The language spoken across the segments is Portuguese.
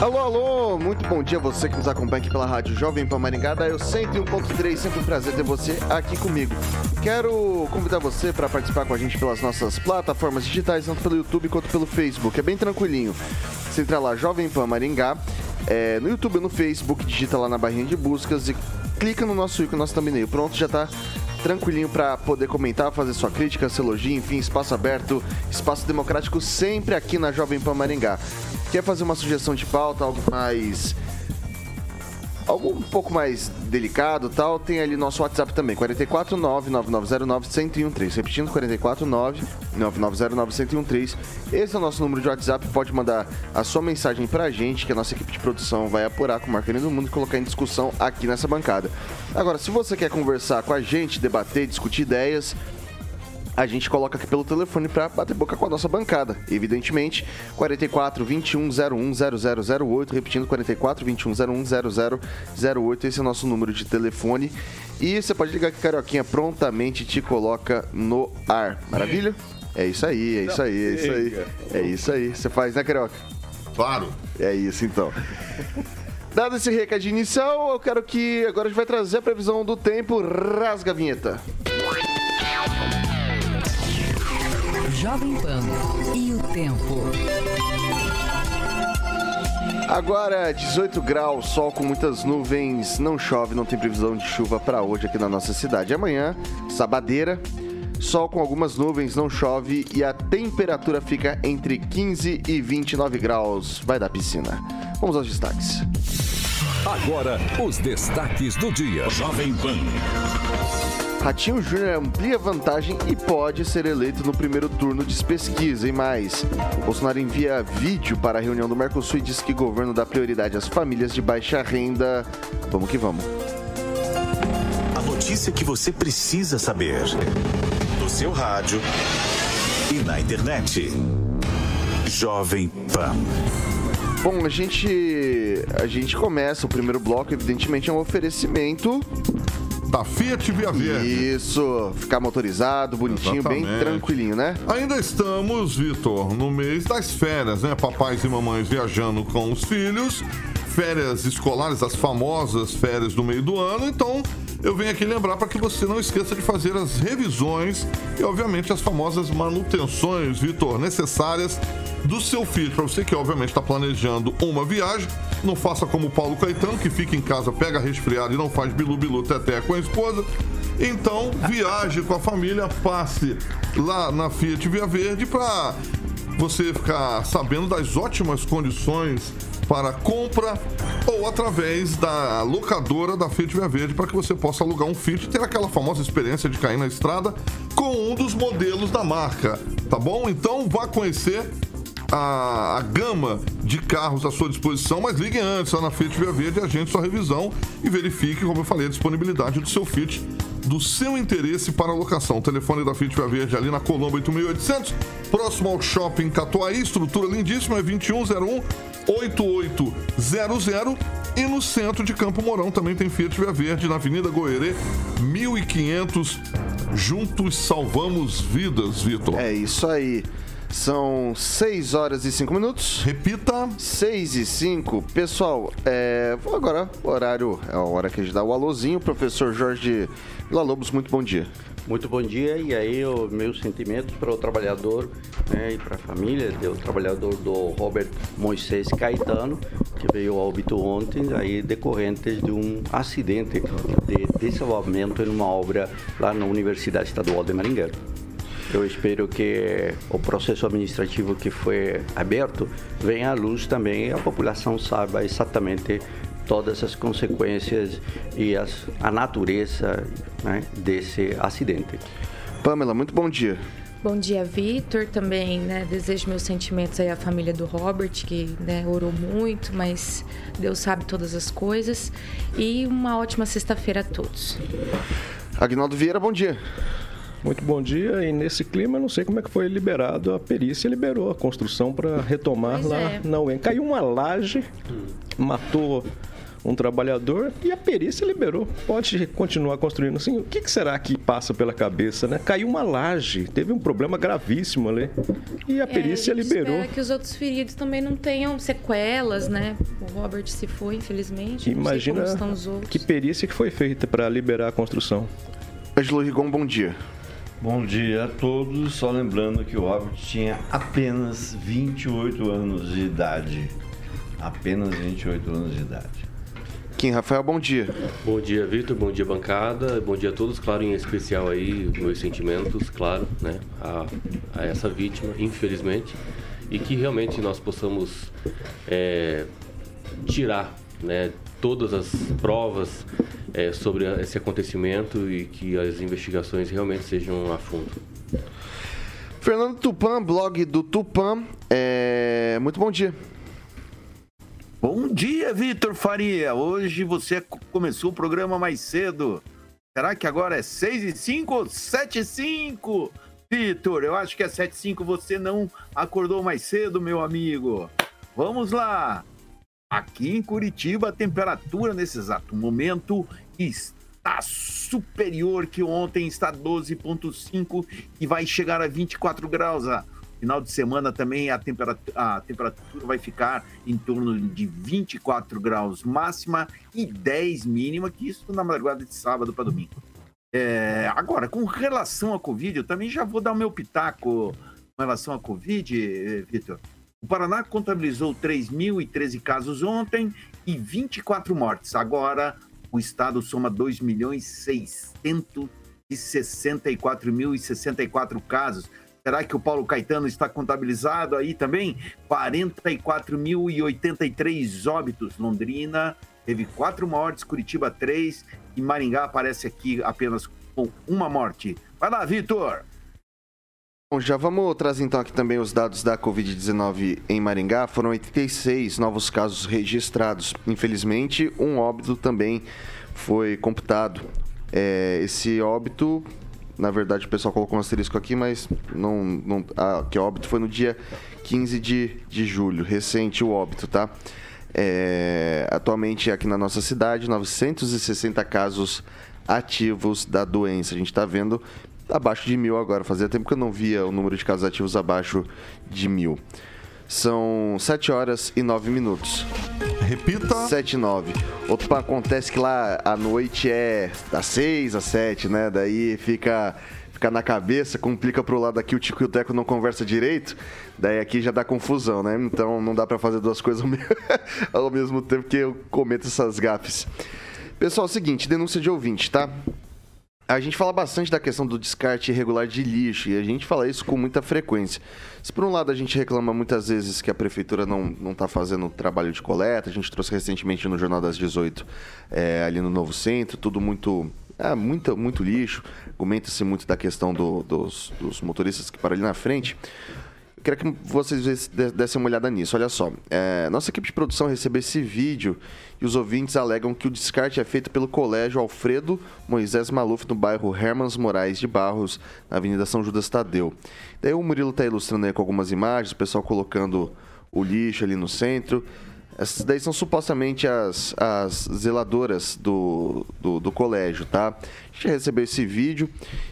Alô, alô, muito bom dia você que nos acompanha aqui pela Rádio Jovem Pan Maringá, da eu 101.3, sempre um prazer ter você aqui comigo. Quero convidar você para participar com a gente pelas nossas plataformas digitais, tanto pelo YouTube quanto pelo Facebook, é bem tranquilinho. Você entra lá, Jovem Pan Maringá, é, no YouTube ou no Facebook, digita lá na barrinha de buscas e clica no nosso ícone, nosso thumbnail. Pronto, já está tranquilinho para poder comentar, fazer sua crítica, seu elogio, enfim, espaço aberto, espaço democrático sempre aqui na Jovem Pan Maringá. Quer fazer uma sugestão de pauta, algo mais algo um pouco mais delicado tal, tem ali nosso WhatsApp também, 449-9909-1013. Repetindo, 449-9909-1013. Esse é o nosso número de WhatsApp. Pode mandar a sua mensagem pra gente, que a nossa equipe de produção vai apurar com o Marcarinho do Mundo e colocar em discussão aqui nessa bancada. Agora, se você quer conversar com a gente, debater, discutir ideias, a gente coloca aqui pelo telefone para bater boca com a nossa bancada. Evidentemente, 44 21 01 0008, repetindo 44 21 01 0008, esse é o nosso número de telefone. E você pode ligar que Carioquinha prontamente te coloca no ar. Maravilha? É isso aí, é isso aí, é isso aí. É isso aí. Você faz, né, Carioca? Claro. É isso então. Dado esse recado inicial, eu quero que agora a gente vai trazer a previsão do tempo. Rasga a vinheta. Jovem Pan e o tempo. Agora 18 graus, sol com muitas nuvens, não chove, não tem previsão de chuva para hoje aqui na nossa cidade. Amanhã, sabadeira, sol com algumas nuvens, não chove e a temperatura fica entre 15 e 29 graus. Vai dar piscina. Vamos aos destaques. Agora, os destaques do dia. Jovem Pan. Ratinho Júnior amplia vantagem e pode ser eleito no primeiro turno de pesquisa. E mais, Bolsonaro envia vídeo para a reunião do Mercosul e diz que o governo dá prioridade às famílias de baixa renda. Vamos que vamos. A notícia que você precisa saber. No seu rádio e na internet. Jovem Pan. Bom, a gente a gente começa o primeiro bloco, evidentemente é um oferecimento da Fiat Via Verde. Isso, ficar motorizado, bonitinho, Exatamente. bem tranquilinho, né? Ainda estamos, Vitor, no mês das férias, né? Papais e mamães viajando com os filhos, férias escolares, as famosas férias do meio do ano, então eu venho aqui lembrar para que você não esqueça de fazer as revisões e, obviamente, as famosas manutenções, Vitor, necessárias do seu filho. Para você que, obviamente, está planejando uma viagem, não faça como o Paulo Caetano, que fica em casa, pega resfriado e não faz bilu-bilu teté com a esposa. Então, viaje com a família, passe lá na Fiat Via Verde para você ficar sabendo das ótimas condições para compra ou através da locadora da Fiat Via Verde para que você possa alugar um Fiat e ter aquela famosa experiência de cair na estrada com um dos modelos da marca, tá bom? Então vá conhecer a, a, gama de carros à sua disposição, mas ligue antes lá na Fiat Via Verde, agende sua revisão e verifique, como eu falei, a disponibilidade do seu Fiat, do seu interesse para locação. O telefone da Fiat Via Verde ali na Colombo 8800, próximo ao Shopping Catuaí, estrutura lindíssima, é 2101 8800 e no centro de Campo Mourão também tem Fiat Via Verde, na Avenida Goerê, 1500. Juntos salvamos vidas, Vitor. É isso aí. São 6 horas e 5 minutos. Repita. 6 e 5. Pessoal, é, agora horário, é a hora que a gente dá o alôzinho. Professor Jorge Vila Lobos, muito bom dia. Muito bom dia e aí os meus sentimentos para o trabalhador né, e para a família do trabalhador do Robert Moisés Caetano, que veio ao óbito ontem, aí decorrente de um acidente de desalvamento em uma obra lá na Universidade Estadual de Maringá. Eu espero que o processo administrativo que foi aberto venha à luz também e a população saiba exatamente todas as consequências e as, a natureza né, desse acidente. Pamela, muito bom dia. Bom dia, Vitor. Também, né, desejo meus sentimentos aí à família do Robert, que né, orou muito, mas Deus sabe todas as coisas. E uma ótima sexta-feira a todos. Agnaldo Vieira, bom dia. Muito bom dia. E nesse clima, eu não sei como é que foi liberado. A perícia liberou a construção para retomar Pois lá é. na UEM. Caiu uma laje, matou um trabalhador e a perícia liberou. Pode continuar construindo. Assim, o que, que será que passa pela cabeça, né? Caiu uma laje, teve um problema gravíssimo ali. E a perícia É, a gente liberou. Espera que os outros feridos também não tenham sequelas, né? O Robert se foi, infelizmente. Não sei Imagina como estão os outros. que perícia que foi feita para liberar a construção. Ângelo Rigon, bom dia. Bom dia a todos. Só lembrando que o Robert tinha apenas 28 anos de idade. Apenas 28 anos de idade. Kim Rafael, bom dia. Bom dia, Vitor. Bom dia, bancada. Bom dia a todos. Claro, em especial aí, meus sentimentos, claro, né, a, a essa vítima, infelizmente. E que realmente nós possamos é, tirar, né, todas as provas é, sobre esse acontecimento e que as investigações realmente sejam a fundo. Fernando Tupan, blog do Tupan. É... Muito bom dia. Bom dia, Vitor Faria. Hoje você co- começou o programa mais cedo. Será que agora é 6 e 5 ou 7 e 5? Vitor, eu acho que é 7 e 5. Você não acordou mais cedo, meu amigo. Vamos lá. Aqui em Curitiba, a temperatura nesse exato momento está superior que ontem, está 12,5 e vai chegar a 24 graus. Final de semana também a temperatura, a temperatura vai ficar em torno de 24 graus máxima e 10 mínima, que isso na madrugada de sábado para domingo. É, agora, com relação à Covid, eu também já vou dar o meu pitaco com relação à Covid, Vitor. O Paraná contabilizou 3.013 casos ontem e 24 mortes. Agora, o estado soma 2 milhões 664.064 casos. Será que o Paulo Caetano está contabilizado aí também? 44.083 óbitos. Londrina teve quatro mortes, Curitiba três e Maringá aparece aqui apenas com uma morte. Vai lá, Vitor! Bom, já vamos trazer então aqui também os dados da Covid-19 em Maringá. Foram 86 novos casos registrados. Infelizmente, um óbito também foi computado. É, esse óbito, na verdade, o pessoal colocou um asterisco aqui, mas não, não, ah, que óbito foi no dia 15 de, de julho, recente o óbito, tá? É, atualmente aqui na nossa cidade, 960 casos ativos da doença. A gente está vendo abaixo de mil agora. Fazia tempo que eu não via o número de casos ativos abaixo de mil. São 7 horas e 9 minutos. Repita. 7 e 9. Outro acontece que lá a noite é das 6 às 7, né? Daí fica fica na cabeça, complica pro lado aqui, o Tico e o Teco não conversa direito, daí aqui já dá confusão, né? Então não dá pra fazer duas coisas ao me- ao mesmo tempo que eu cometo essas gafes. Pessoal, é seguinte, denúncia de ouvinte, tá? A gente fala bastante da questão do descarte irregular de lixo e a gente fala isso com muita frequência. Se por um lado a gente reclama muitas vezes que a prefeitura não não está fazendo trabalho de coleta, a gente trouxe recentemente no Jornal das 18 é, ali no Novo Centro, tudo muito é, muito, muito lixo, comenta-se muito da questão do- dos, dos motoristas que param ali na frente. Queria que vocês dessem uma olhada nisso. Olha só, é, nossa equipe de produção recebeu esse vídeo e os ouvintes alegam que o descarte é feito pelo Colégio Alfredo Moisés Maluf no bairro Hermans Moraes de Barros, na Avenida São Judas Tadeu. Daí o Murilo está ilustrando aí com algumas imagens, o pessoal colocando o lixo ali no centro. Essas daí são supostamente as, as zeladoras do, do, do colégio, tá? A gente recebeu esse vídeo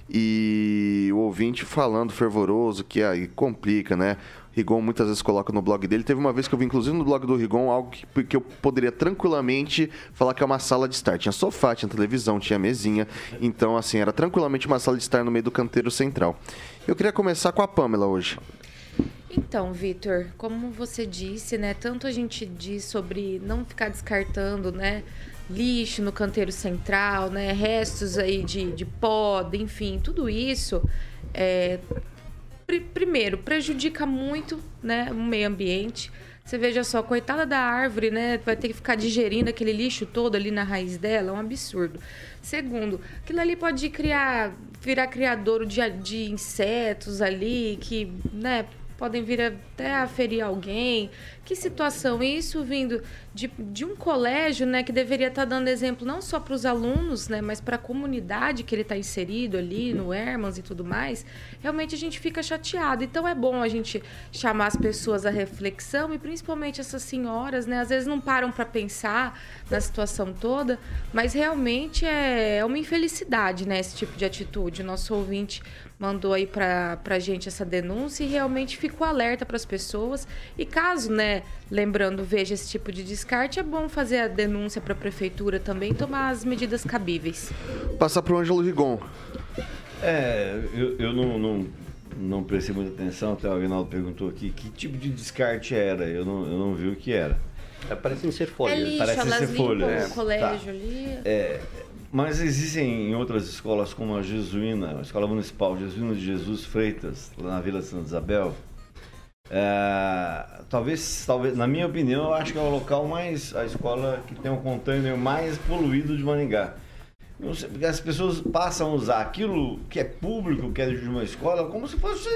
e o ouvinte falando fervoroso que aí complica, né? Rigon muitas vezes coloca no blog dele. Teve uma vez que eu vi, inclusive, no blog do Rigon, algo que, que eu poderia tranquilamente falar que é uma sala de estar. Tinha sofá, tinha televisão, tinha mesinha. Então, assim, era tranquilamente uma sala de estar no meio do canteiro central. Eu queria começar com a Pamela hoje. Então, Vitor, como você disse, né? Tanto a gente diz sobre não ficar descartando, né? Lixo no canteiro central, né? Restos aí de, de poda, enfim, tudo isso. É, pri- primeiro, prejudica muito né, o meio ambiente. Você veja só, coitada da árvore, né? Vai ter que ficar digerindo aquele lixo todo ali na raiz dela, é um absurdo. Segundo, aquilo ali pode criar, virar criadouro de, de insetos ali, que, né, podem vir até a ferir alguém. Que situação isso vindo de, de um colégio, né, que deveria estar dando exemplo não só para os alunos, né, mas para a comunidade que ele está inserido ali, no Hermans e tudo mais. Realmente a gente fica chateado. Então é bom a gente chamar as pessoas à reflexão e principalmente essas senhoras, né, às vezes não param para pensar na situação toda, mas realmente é, é uma infelicidade, né, esse tipo de atitude. O nosso ouvinte mandou aí para a gente essa denúncia e realmente ficou alerta para as pessoas. E caso, né, lembrando, veja esse tipo de descarte, é bom fazer a denúncia para a prefeitura também, tomar as medidas cabíveis. Passar para o Ângelo Rigon. É, eu, eu não, não, não prestei muita atenção, até o Agnaldo perguntou aqui que tipo de descarte era, eu não, eu não vi o que era. É, parecem ser folhas. É lixo, Parece elas ser folhas. o colégio Tá. ali. É, mas existem em outras escolas, como a Jesuína, a Escola Municipal Jesuína de Jesus Freitas, lá na Vila Santa Isabel. É, talvez, talvez, na minha opinião, eu acho que é o local mais, a escola que tem o container mais poluído de Maningá. Sei, porque as pessoas passam a usar aquilo que é público, que é de uma escola, como se fosse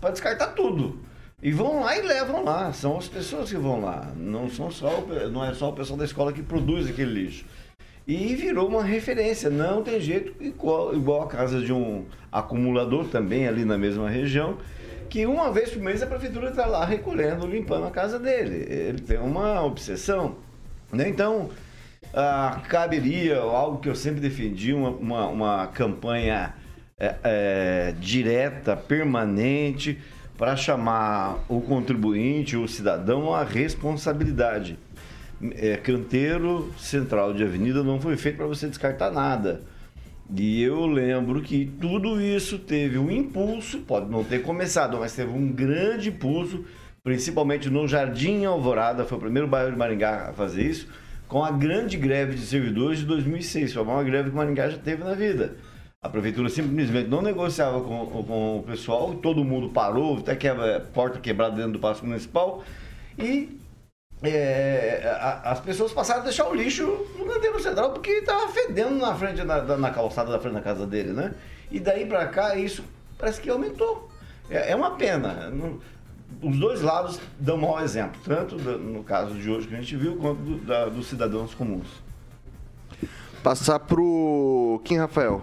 para descartar tudo. E vão lá e levam lá. São as pessoas que vão lá. Não, são só, não é só o pessoal da escola que produz aquele lixo. E virou uma referência. Não tem jeito, igual, igual a casa de um acumulador também ali na mesma região, que uma vez por mês a prefeitura está lá recolhendo, limpando a casa dele. Ele tem uma obsessão. Né? Então, ah, caberia algo que eu sempre defendi, uma, uma, uma campanha é, é, direta, permanente, para chamar o contribuinte, o cidadão, à responsabilidade. É, canteiro central de avenida não foi feito para você descartar nada. E eu lembro que tudo isso teve um impulso, pode não ter começado, mas teve um grande impulso, principalmente no Jardim Alvorada, foi o primeiro bairro de Maringá a fazer isso, com a grande greve de servidores de 2006. Foi a maior greve que Maringá já teve na vida. A prefeitura simplesmente não negociava com, com o pessoal, todo mundo parou, até quebra, porta quebrada dentro do Paço Municipal, e é, a- as pessoas passaram a deixar o lixo no canteiro central porque estava fedendo na frente da- na calçada da frente da casa dele, né? E daí para cá isso parece que aumentou. É, é uma pena. Não- Os dois lados dão mau exemplo, tanto da- no caso de hoje que a gente viu, quanto do- da- dos cidadãos comuns. Passar pro Kim Rafael.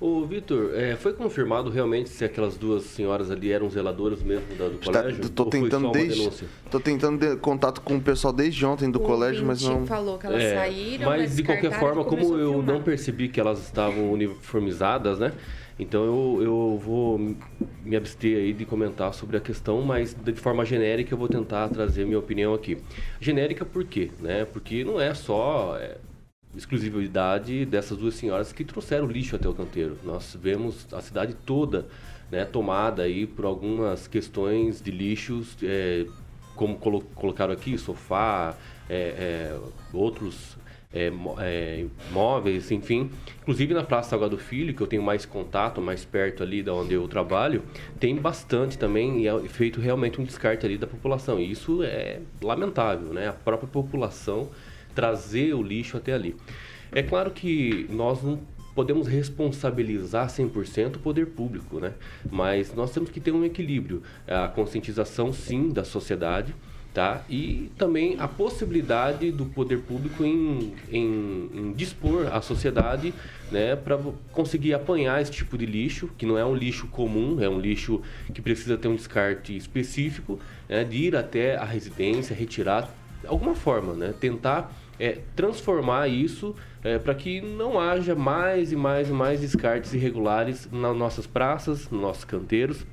Ô, Vitor, é, foi confirmado realmente se aquelas duas senhoras ali eram zeladoras mesmo da- do Tá- colégio? tô tentando desde, denúncia? tô tentando de- contato com o pessoal desde ontem do O colégio, mas não. falou que elas É, saíram, mas de qualquer forma, como eu não percebi que elas estavam uniformizadas, né? Então eu, eu vou me abster aí de comentar sobre a questão, mas de forma genérica eu vou tentar trazer minha opinião aqui. Genérica por quê? Né? Porque não é só é, exclusividade dessas duas senhoras que trouxeram lixo até o canteiro. Nós vemos a cidade toda né, tomada aí por algumas questões de lixos, é, como colo- colocaram aqui, sofá, é, é, outros é, é, móveis, enfim. Inclusive na Praça Salgado Filho, que eu tenho mais contato, mais perto ali da onde eu trabalho, tem bastante também e é feito realmente um descarte ali da população. E isso é lamentável, né? A própria população trazer o lixo até ali. É claro que nós não podemos responsabilizar 100% o poder público, né? Mas nós temos que ter um equilíbrio. A conscientização, sim, da sociedade, tá? E também a possibilidade do poder público em, em, em dispor a sociedade, né? Para conseguir apanhar esse tipo de lixo, que não é um lixo comum, é um lixo que precisa ter um descarte específico, né? De ir até a residência, retirar alguma forma, né? Tentar é, transformar isso para que não haja mais e mais e mais descartes irregulares nas nossas praças, nos nossos canteiros.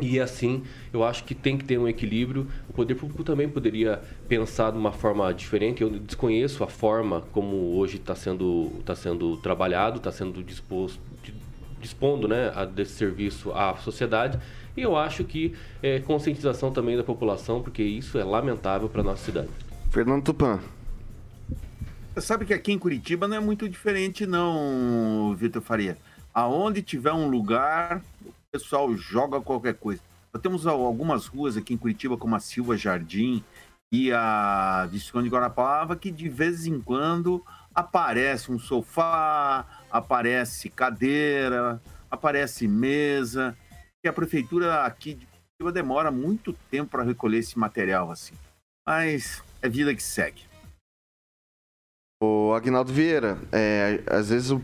E assim, eu acho que tem que ter um equilíbrio. O poder público também poderia pensar de uma forma diferente. Eu desconheço a forma como hoje está sendo, tá sendo trabalhado, está sendo disposto, di- dispondo né, a, desse serviço à sociedade. E eu acho que é, conscientização também da população, porque isso é lamentável para nossa cidade. Fernando Tupan. Sabe que aqui em Curitiba não é muito diferente, não, Vitor Faria. Aonde tiver um lugar, o pessoal joga qualquer coisa. Nós temos al- algumas ruas aqui em Curitiba, como a Silva Jardim e a Visconde de Guarapava, que de vez em quando aparece um sofá, aparece cadeira, aparece mesa, e a prefeitura aqui de Curitiba demora muito tempo para recolher esse material assim. Mas é vida que segue. O Agnaldo Vieira, é, às vezes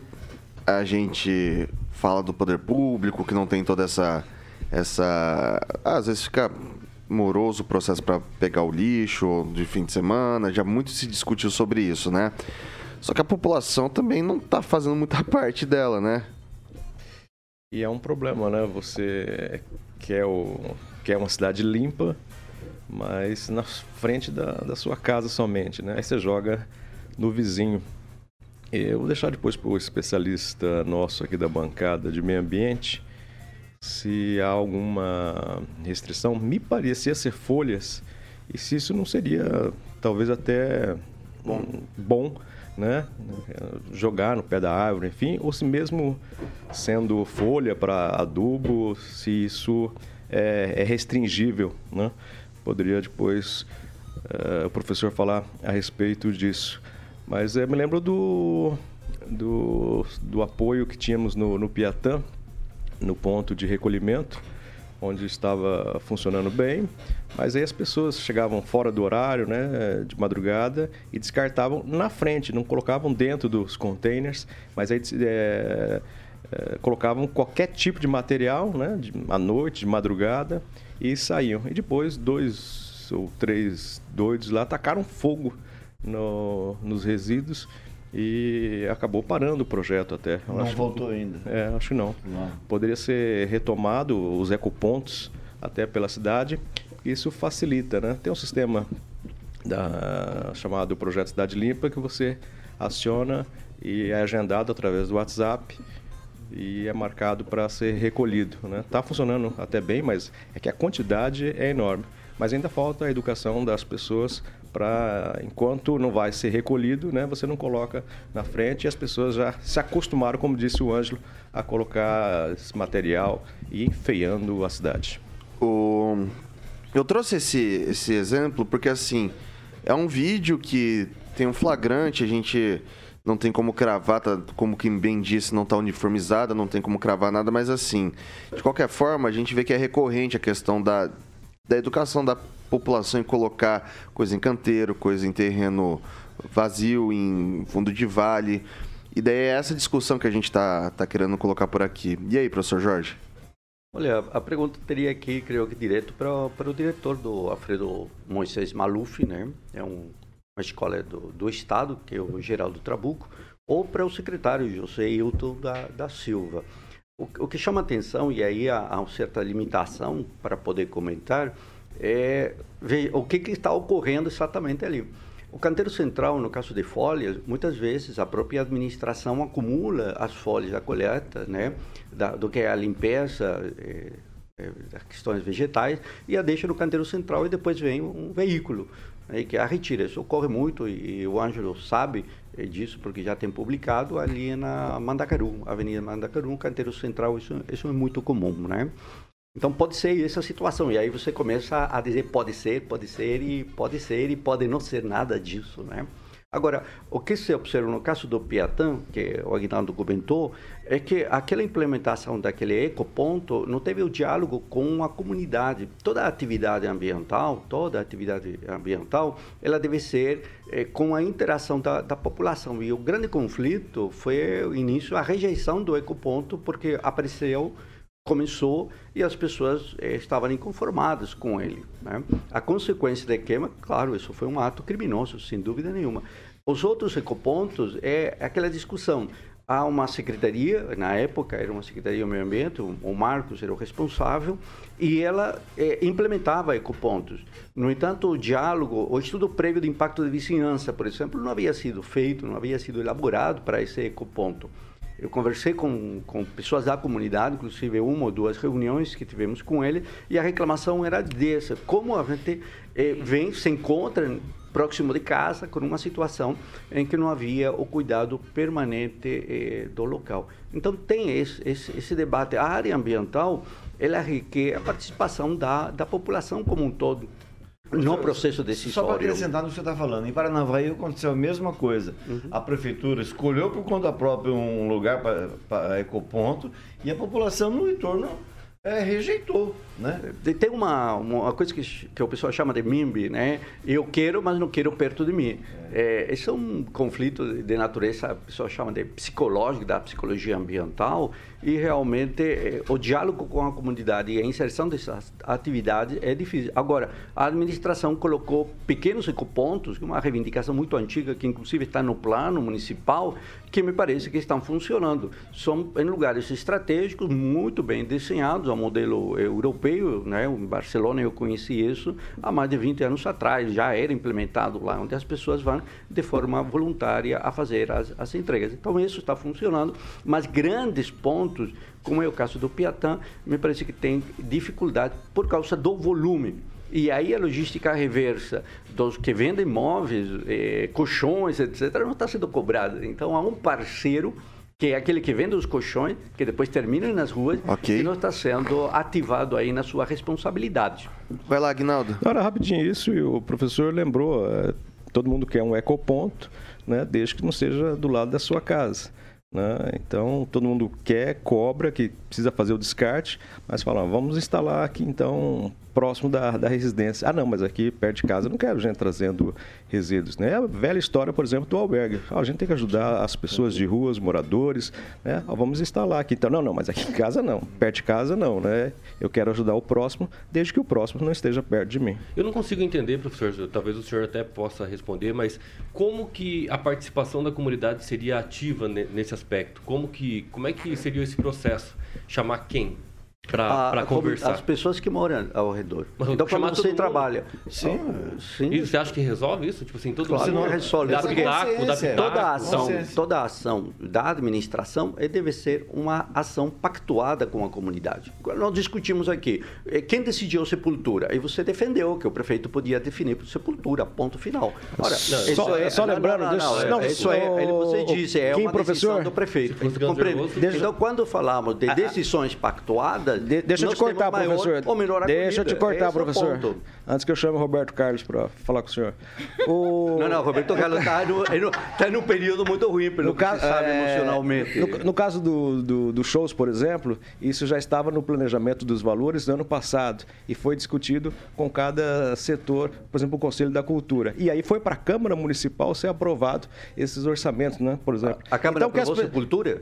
a gente fala do poder público, que não tem toda essa. essa às vezes fica moroso o processo para pegar o lixo de fim de semana, já muito se discutiu sobre isso, né? Só que a população também não tá fazendo muita parte dela, né? E é um problema, né? Você quer, o, quer uma cidade limpa, mas na frente da, da sua casa somente, né? Aí você joga no vizinho. Eu vou deixar depois para o especialista nosso aqui da bancada de meio ambiente se há alguma restrição. Me parecia ser folhas e se isso não seria talvez até bom, bom né? Jogar no pé da árvore, enfim, ou se mesmo sendo folha para adubo, se isso é, é restringível, né? Poderia depois eh, o professor falar a respeito disso. Mas eh, me lembro do, do, do apoio que tínhamos no, no Piatã, no ponto de recolhimento, onde estava funcionando bem, mas aí as pessoas chegavam fora do horário, né, de madrugada, e descartavam na frente, não colocavam dentro dos containers, mas aí é, é, colocavam qualquer tipo de material, né, de, à noite, de madrugada, e saíam. E depois, dois ou três doidos lá tacaram fogo no, nos resíduos e acabou parando o projeto até. Eu Não voltou ainda. É, acho que não. Não. Poderia ser retomado os ecopontos até pela cidade. Isso facilita, né? Tem um sistema da, chamado Projeto Cidade Limpa que você aciona e é agendado através do WhatsApp e é marcado para ser recolhido. Está né? Tá funcionando até bem, mas é que a quantidade é enorme. Mas ainda falta a educação das pessoas para, enquanto não vai ser recolhido, né, você não coloca na frente e as pessoas já se acostumaram, como disse o Ângelo, a colocar esse material e enfeiando a cidade. O... Eu trouxe esse, esse exemplo porque, assim, é um vídeo que tem um flagrante, a gente não tem como cravar, tá, como quem bem disse, não está uniformizada, não tem como cravar nada, mas assim, de qualquer forma, a gente vê que é recorrente a questão da, da educação da população em colocar coisa em canteiro, coisa em terreno vazio, em fundo de vale. E daí é essa discussão que a gente está tá querendo colocar por aqui. E aí, professor Jorge? Olha, a pergunta teria que, creio que, direto para o diretor do Alfredo Moisés Maluf, né? É um, uma escola do, do Estado, que é o Geraldo Trabuco, ou para o secretário José Hilton da, da Silva. O, o que chama atenção, e aí há, há uma certa limitação para poder comentar, é ver o que, está ocorrendo exatamente ali. O canteiro central, no caso de folhas, muitas vezes a própria administração acumula as folhas da coleta, né, da, do que é a limpeza é, é, das questões vegetais, e a deixa no canteiro central e depois vem um veículo né, que a retira. Isso ocorre muito e, e o Ângelo sabe é, disso porque já tem publicado ali na Mandacaru, Avenida Mandacaru, canteiro central, isso, isso é muito comum, né? Então pode ser essa situação. E aí você começa a dizer pode ser, pode ser e pode ser e pode não ser nada disso, né? Agora, o que se observa no caso do Piatã, que o Aguinaldo comentou, é que aquela implementação daquele ecoponto não teve o diálogo com a comunidade. Toda a atividade ambiental, toda atividade ambiental, ela deve ser eh, com a interação da, da população. E o grande conflito foi o início, a rejeição do ecoponto, porque apareceu começou e as pessoas eh, estavam inconformadas com ele. Né? A consequência da queima, claro, isso foi um ato criminoso, sem dúvida nenhuma. Os outros ecopontos é aquela discussão. Há uma secretaria, na época era uma secretaria do meio ambiente, o Marcos era o responsável, e ela eh, implementava ecopontos. No entanto, o diálogo, o estudo prévio de impacto de vizinhança, por exemplo, não havia sido feito, não havia sido elaborado para esse ecoponto. Eu conversei com, com pessoas da comunidade, inclusive uma ou duas reuniões que tivemos com ele, e a reclamação era dessa: como a gente eh, vem, se encontra próximo de casa com uma situação em que não havia o cuidado permanente eh, do local. Então tem esse, esse, esse, debate. A área ambiental ela requer a participação da, da população como um todo no processo Só para decisório. acrescentar no que você está falando, em Paranavaí aconteceu a mesma coisa. A prefeitura escolheu por conta própria um lugar para ecoponto e a população no entorno é, rejeitou, né? Tem- uma, uma coisa que, que o pessoal chama de MIMBI, né? Eu quero, mas não quero perto de mim. É, esse é um conflito de natureza, o pessoal chama de psicológico, da psicologia ambiental, e realmente é, o diálogo com a comunidade e a inserção dessas atividades é difícil. Agora, a administração colocou pequenos ecopontos, é uma reivindicação muito antiga, que inclusive está no plano municipal, que me parece que estão funcionando. São em lugares estratégicos, muito bem desenhados, ao modelo europeu, né? Em Barcelona eu conheci isso há mais de 20 anos atrás, já era implementado lá, onde as pessoas vão de forma voluntária a fazer as, as entregas. Então isso está funcionando, mas grandes pontos, como é o caso do Piatã, me parece que tem dificuldade por causa do volume. E aí a logística reversa dos que vendem móveis, eh, colchões, etc., não está sendo cobrada. Então há um parceiro que é aquele que vende os colchões, que depois terminam nas ruas, que não está sendo ativado aí na sua responsabilidade. Vai lá, Aguinaldo. Não, era rapidinho isso e o professor lembrou, é, todo mundo quer um ecoponto, né, desde que não seja do lado da sua casa. né? Então, todo mundo quer, cobra, que precisa fazer o descarte, mas fala, "Ah, vamos instalar aqui então próximo da, da residência. Ah, não, mas aqui perto de casa não quero gente trazendo resíduos. Né? É a velha história, por exemplo, do albergue. Ah, a gente tem que ajudar as pessoas de rua, os moradores. Né? Ah, vamos instalar aqui. Então, não, não, mas aqui em casa não. Perto de casa não. Né? Eu quero ajudar o próximo, desde que o próximo não esteja perto de mim. Eu não consigo entender, professor, talvez o senhor até possa responder, mas como que a participação da comunidade seria ativa ne- nesse aspecto? Como, que, como é que seria esse processo? Chamar quem para conversar? As pessoas que moram ao redor. Mas Então, quando você mundo? trabalha. Sim. Ah, sim. E você acha que resolve isso? Tipo assim, todo Claro mundo que resolve. dá Porque pitaco, dá pitaco. toda a ação, toda a ação da administração eh, deve ser uma ação pactuada com a comunidade. Nós discutimos aqui, eh, quem decidiu sepultura? E você defendeu que o prefeito podia definir por sepultura, ponto final. Ora, Só- isso é- só não, lembrando, não, não, não, não, isso é, o- ele- você disse, é quem, uma professor? decisão do prefeito. Então, quando falamos de decisões pactuadas, Deixa eu te cortar, maior professor. ou Deixa eu te cortar, é professor. ponto. Antes que eu chame o Roberto Carlos para falar com o senhor. O... Não, não, Roberto Carlos está no, no- tá num período muito ruim, pelo que se sabe é, emocionalmente. No, no caso do, do- dos shows, por exemplo, isso já estava no planejamento dos valores do ano passado e foi discutido com cada setor, por exemplo, o Conselho da Cultura. E aí foi para a Câmara Municipal ser aprovado esses orçamentos, né? Por exemplo. A Câmara Então, que as aprovou sepultura?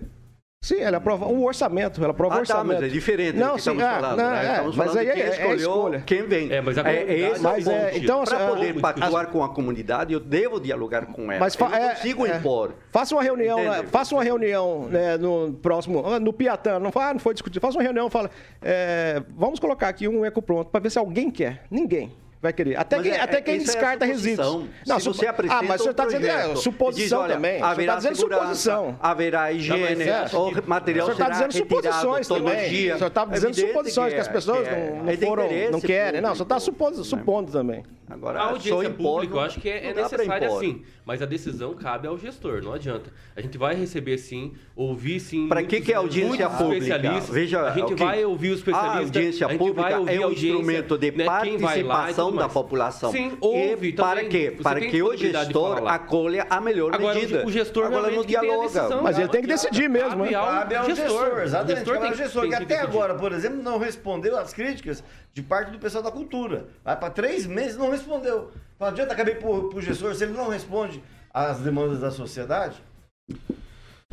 Sim, ela aprova um orçamento, ela aprova Ah, um tá, orçamento. mas é diferente não, do que sim, estamos ah, falando, não, né? é, Estamos mas falando aí de quem é, é escolheu escolha. quem vem. É, mas a é, é Mas o é, então, Para poder pactuar com a comunidade, eu devo dialogar com ela. Mas eu não é, consigo é. impor. Faça uma reunião, né, faça uma reunião né, no próximo, ah, no Piatã, não, ah, não foi discutido. Faça uma reunião, fala, é, vamos colocar aqui um eco pronto para ver se alguém quer. Ninguém vai querer. Até Mas quem, é- até é- quem é descarta suposição. resíduos. Se você apresenta ah, mas o senhor um está dizendo é, suposição diz, olha, também. O senhor haverá está dizendo suposição. haverá higiene, Não, é, o material o senhor está dizendo suposições também. dia. O senhor está dizendo suposições que, é- as pessoas é- não, é não foram, interesse não querem. Não, o senhor está supondo, supondo também. Agora, A audiência pública, eu não- acho que é, é não necessária sim, mas a decisão cabe ao gestor, não adianta. A gente vai receber sim, ouvir sim. Para que, que é audiência muitos pública? Veja, a gente vai ouvir os especialistas. A audiência a gente pública vai ouvir é a um audiência, instrumento de né, quem vai lá participação tudo da mais. população. Sim, E ouve para também. quê? Para que o gestor acolha a melhor Agora, medida. o gestor Agora não dialoga. decisão. Mas ele tem que decidir mesmo, Cabe né? ao Cabe ao gestor, gestor. exatamente. O gestor cabe ao tem- gestor, tem que que até decidir. agora, por exemplo, não respondeu às críticas de parte do pessoal da cultura. Vai para três meses não respondeu. Não adianta acabei pro, pro gestor se ele não responde às demandas da sociedade.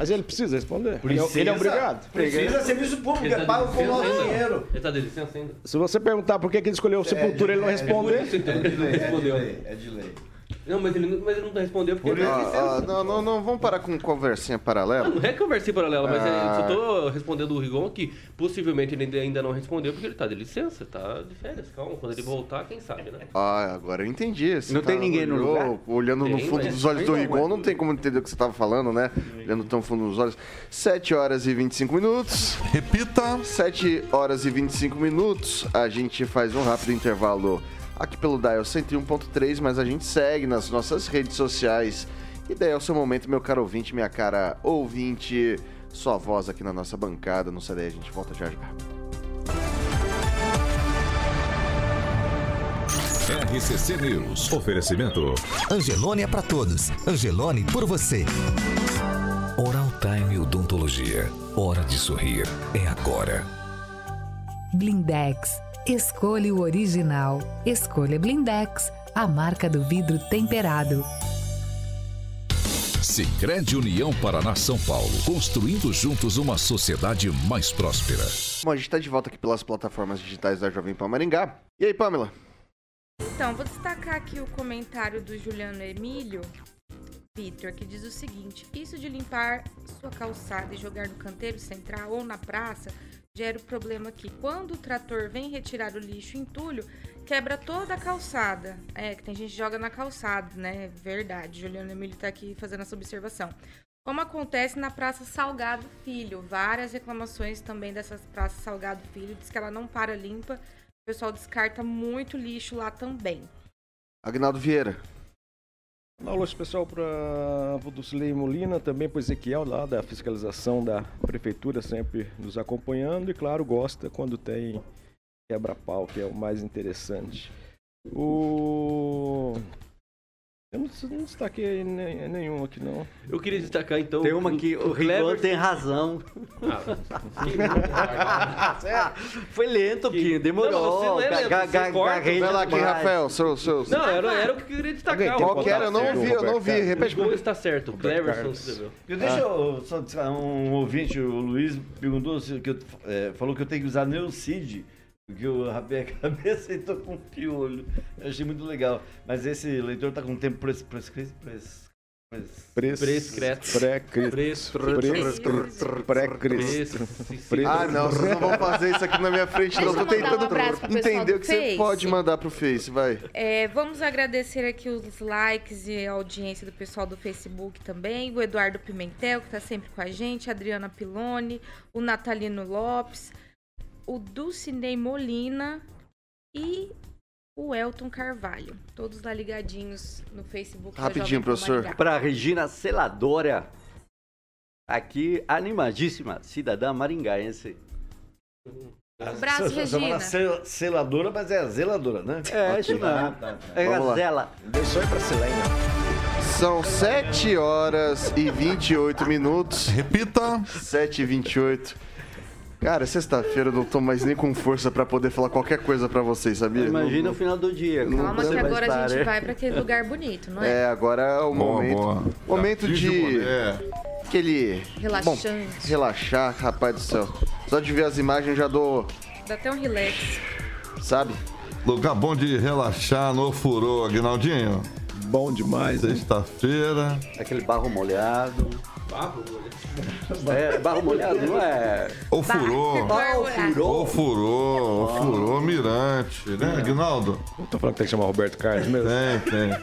Mas ele precisa responder. Ele é- Precisa- ele é obrigado. Precisa serviço público, Ele é tá pago de com o nosso dinheiro. Ele tá de licença ainda? Se você perguntar por que ele escolheu Sepultura e ele não responder, Isso, então, ele não respondeu. É de lei. Não, mas ele, não- mas ele não respondeu porque ele tá de Ah, licença. ah, não, não, não, vamos parar com conversinha paralela. Não é conversinha paralela, mas Ah. eu só tô respondendo o Rigon que possivelmente ele ainda- não respondeu porque ele tá de licença, tá de férias. Calma, quando ele voltar, quem sabe, né? Ah, agora eu entendi. Você Não tem ninguém no olhou- lugar? Olhando no Tem, fundo mas dos olhos do Rigon, não. não tem como entender o que você estava falando, né? Olhando tão fundo nos olhos. 7 horas e 25 minutos. Repita. 7 horas e 25 minutos. A gente faz um rápido intervalo aqui pelo Dial 101.3, mas a gente segue nas nossas redes sociais. E daí é o seu momento, meu caro ouvinte, minha cara ouvinte, sua voz aqui na nossa bancada. Não sei daí, a gente volta já já. RCC News. Oferecimento. Angelone é para todos. Angelone por você. Oral Time Odontologia. Hora de sorrir. É agora. Blindex Escolha o original. Escolha Blindex, a marca do vidro temperado. Sicredi União Paraná São Paulo, construindo juntos uma sociedade mais próspera. Bom, a gente tá de volta aqui pelas plataformas digitais da Jovem Pan Maringá. E aí, Pamela? Então, vou destacar aqui o comentário do Juliano Emílio Vitor, que diz o seguinte: Isso de limpar sua calçada e jogar no canteiro central ou na praça gera o problema que quando o trator vem retirar o lixo entulho, quebra toda a calçada. É, que tem gente que joga na calçada, né? Verdade. Juliano Emílio tá aqui fazendo essa observação. Como acontece na Praça Salgado Filho. Várias reclamações também dessas praças Salgado Filho. Diz que ela não para limpa. O pessoal descarta muito lixo lá também. Agnaldo Vieira. Um alô especial para Vodocilei Molina, também para Ezequiel, lá da fiscalização da prefeitura, sempre nos acompanhando. E, claro, gosta quando tem quebra-pau, que é o mais interessante. O. Eu não, não destaquei ne- nenhum aqui, não. Eu queria destacar então. Tem uma que o Rigon tem razão. Foi lento, Pinho, demorou. Não, você não é lento, Ga- você ga- corta. gagueja Vai lá aqui. Rafael, seu, seu. Não, era, era o que eu queria destacar. Qual que era? Eu não ouvi, eu não ouvi. Repete O está certo. O Cleverson escreveu. Deixa eu só um ouvinte, o Luiz, perguntou se que eu, é, falou que eu tenho que usar Neucid, porque eu rapei a cabeça e tô com piolho. Eu achei muito legal. Mas esse leitor tá com tempo pres, prescrito. Pres, pres, Pres- Prescreto. Pré-Cristo. Preço. Pré-Cristo. Pré-Cristo. Pre- Ah, não, vocês não vão fazer isso aqui na minha frente, não. Tô um tentando pessoal entender o que você pode mandar pro Face, vai. É, vamos agradecer aqui os likes e a audiência do pessoal do Facebook também. O Eduardo Pimentel, que está sempre com a gente, a Adriana Piloni, o Natalino Lopes, o Dulcinei Molina e o Elton Carvalho. Todos lá ligadinhos no Facebook. da Rapidinho, professor. Para Regina Celadora, aqui animadíssima, cidadã maringaense. Um abraço, Regina. sel- seladora, mas é a zeladora, né? É, isso mesmo. Ah, tá, tá. É lá. gazela. Deixou aí pra Silênia. São 7 horas e 28 minutos. Repita. 7 e 28. Cara, sexta-feira eu não tô mais nem com força pra poder falar qualquer coisa pra vocês, sabia? Imagina Não- o final do dia. Calma que agora a estar, gente né? vai para aquele lugar bonito, não é? É, agora é o Boa, momento. boa. Momento de. Mulher. Aquele. Relaxante. Bom, relaxar, rapaz do céu. Só de ver as imagens já dou. Dá até um relax. Sabe? Lugar bom de relaxar no furô, Aguinaldinho. Bom demais? Sexta-feira. Aquele barro molhado. É, barro molhado, não é? Ou furô. Barro furou. Ou furô. Ou furô mirante, né, Aguinaldo? Eu tô falando que tem que chamar Roberto Carlos mesmo. Tem, tem.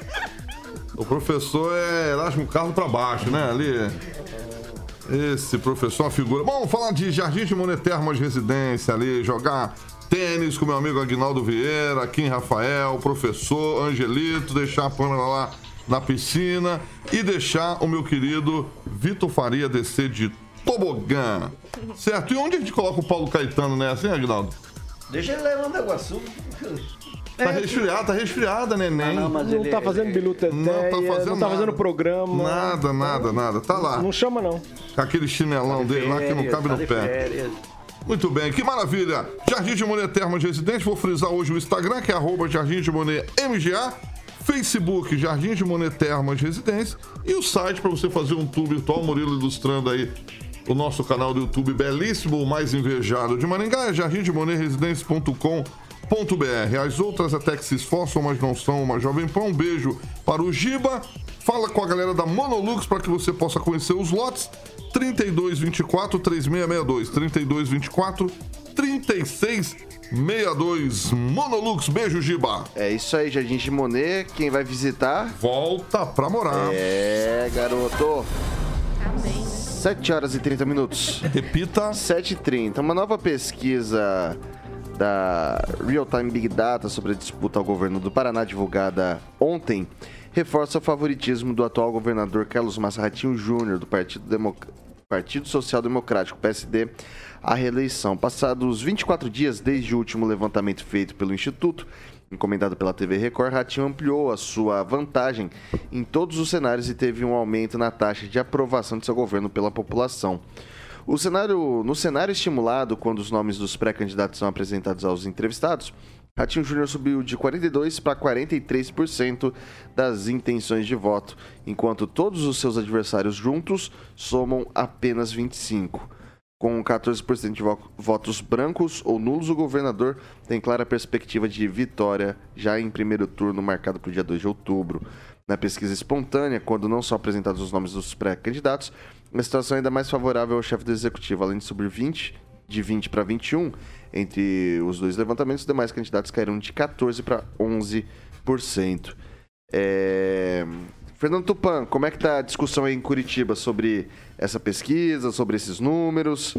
O professor é Erasmo Carlos pra baixo, né? Ali. Esse professor, é uma figura. Bom, falar de Jardim de Monetermas Residência ali, jogar tênis com meu amigo Aguinaldo Vieira, Kim Rafael, professor Angelito, deixar a Pamela lá na piscina e deixar o meu querido Vitor Faria descer de tobogã. Certo? E onde a gente coloca o Paulo Caetano nessa, hein, Aguinaldo? Deixa ele levar um negocinho. Tá resfriada, tá resfriada, neném. Não, mas Não ele- tá fazendo biluteteia, Não tá fazendo não tá nada. fazendo programa. Nada, nada, nada. Tá lá. Não chama, não. Com aquele chinelão dele lá que não cabe tá no de pé. férias. Muito bem, que maravilha! Jardim de Monet Termas Residente, vou frisar hoje o Instagram, que é arroba Jardim de Monet MGA, Facebook Jardim de Monet Termas Residência e o site para você fazer um tour virtual, Murilo ilustrando aí o nosso canal do YouTube belíssimo, o mais invejado de Maringá, é jardimdemonetresidencia.com.br. As outras até que se esforçam, mas não são uma Jovem Pan. Um beijo para o Giba. Fala com a galera da Monolux para que você possa conhecer os lotes. 3224 3662. 3224 3662. Monolux, beijo, Giba. É isso aí, Jardim de Monet. Quem vai visitar? Volta pra morar. É, garoto. Né? 7 horas e 30 minutos. Repita. 7h30. Uma nova pesquisa da Real Time Big Data sobre a disputa ao governo do Paraná, divulgada ontem, reforça o favoritismo do atual governador Carlos Massa Ratinho Júnior, do Partido, Democ- Partido Social Democrático, PSD, à reeleição. Passados 24 dias desde o último levantamento feito pelo Instituto, Encomendado pela TV Record, Ratinho ampliou a sua vantagem em todos os cenários e teve um aumento na taxa de aprovação de seu governo pela população. O cenário, no cenário estimulado, quando os nomes dos pré-candidatos são apresentados aos entrevistados, Ratinho Júnior subiu de 42% para 43% das intenções de voto, enquanto todos os seus adversários juntos somam apenas 25%. Com 14% de votos brancos ou nulos, o governador tem clara perspectiva de vitória já em primeiro turno, marcado para o dia 2 de outubro. Na pesquisa espontânea, quando não são apresentados os nomes dos pré-candidatos, a situação é ainda mais favorável ao chefe do executivo, além de subir 20, de 20 para 21 entre os dois levantamentos, os demais candidatos caíram de 14 para 11%. É... Fernando Tupan, como é que está a discussão aí em Curitiba sobre essa pesquisa, sobre esses números?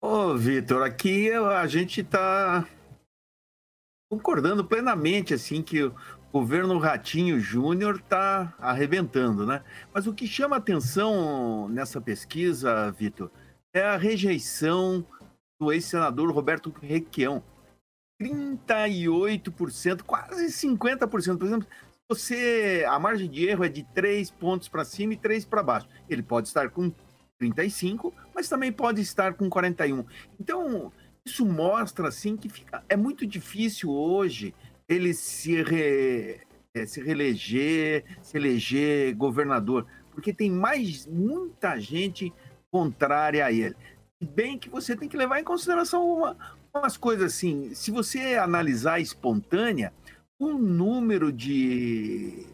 Ô, Vitor, aqui a gente está concordando plenamente assim que o governo Ratinho Júnior está arrebentando, né? Mas o que chama atenção nessa pesquisa, Vitor, é a rejeição do ex-senador Roberto Requião. 38%, quase 50%. Por exemplo, você a margem de erro é de 3 pontos para cima e 3 para baixo. Ele pode estar com 35, mas também pode estar com 41. Então, isso mostra assim que fica, é muito difícil hoje ele se, re, é, se reeleger, se eleger governador, porque tem mais muita gente contrária a ele. Bem que você tem que levar em consideração uma, umas coisas assim. Se você analisar espontânea, o número de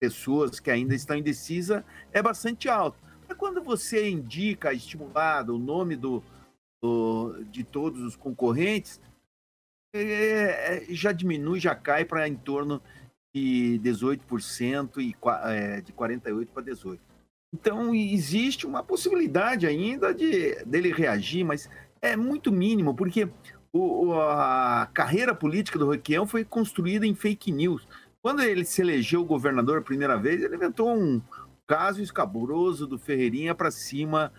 pessoas que ainda estão indecisas é bastante alto. Mas quando você indica estimulado o nome do, do de todos os concorrentes, é, é já diminui, já cai para em torno de 18% e é, de 48% para 18%. Então, existe uma possibilidade ainda de dele reagir, mas é muito mínimo, porque o, a carreira política do Requião foi construída em fake news. Quando ele se elegeu governador a primeira vez, ele inventou um caso escabroso do Ferreirinha para cima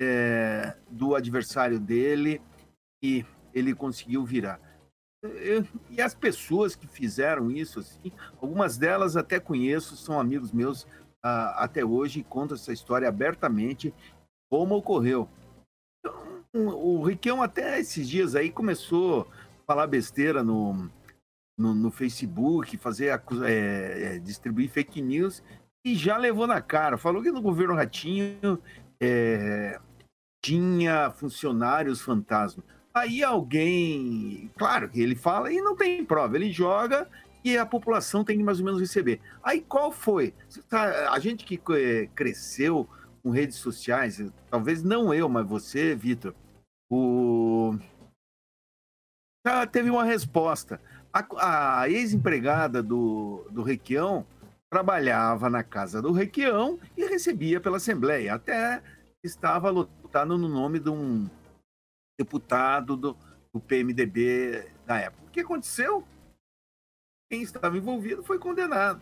é, do adversário dele e ele conseguiu virar. E as pessoas que fizeram isso, assim, algumas delas até conheço, são amigos meus até hoje conta essa história abertamente, como ocorreu. Então, o Riquelme até esses dias aí começou a falar besteira no, no, no Facebook, fazer é, é, distribuir fake news e já levou na cara. Falou que no governo Ratinho é, tinha funcionários fantasma. Aí alguém, claro que ele fala e não tem prova, ele joga e a população tem que mais ou menos receber. Aí qual foi? Tá, a gente que eh, cresceu com redes sociais, talvez não eu, mas você, Vitor, o... teve uma resposta. A, a ex-empregada do, do Requião trabalhava na casa do Requião e recebia pela Assembleia. Até estava lotado no nome de um deputado do, do PMDB da época. O que aconteceu? Quem estava envolvido foi condenado.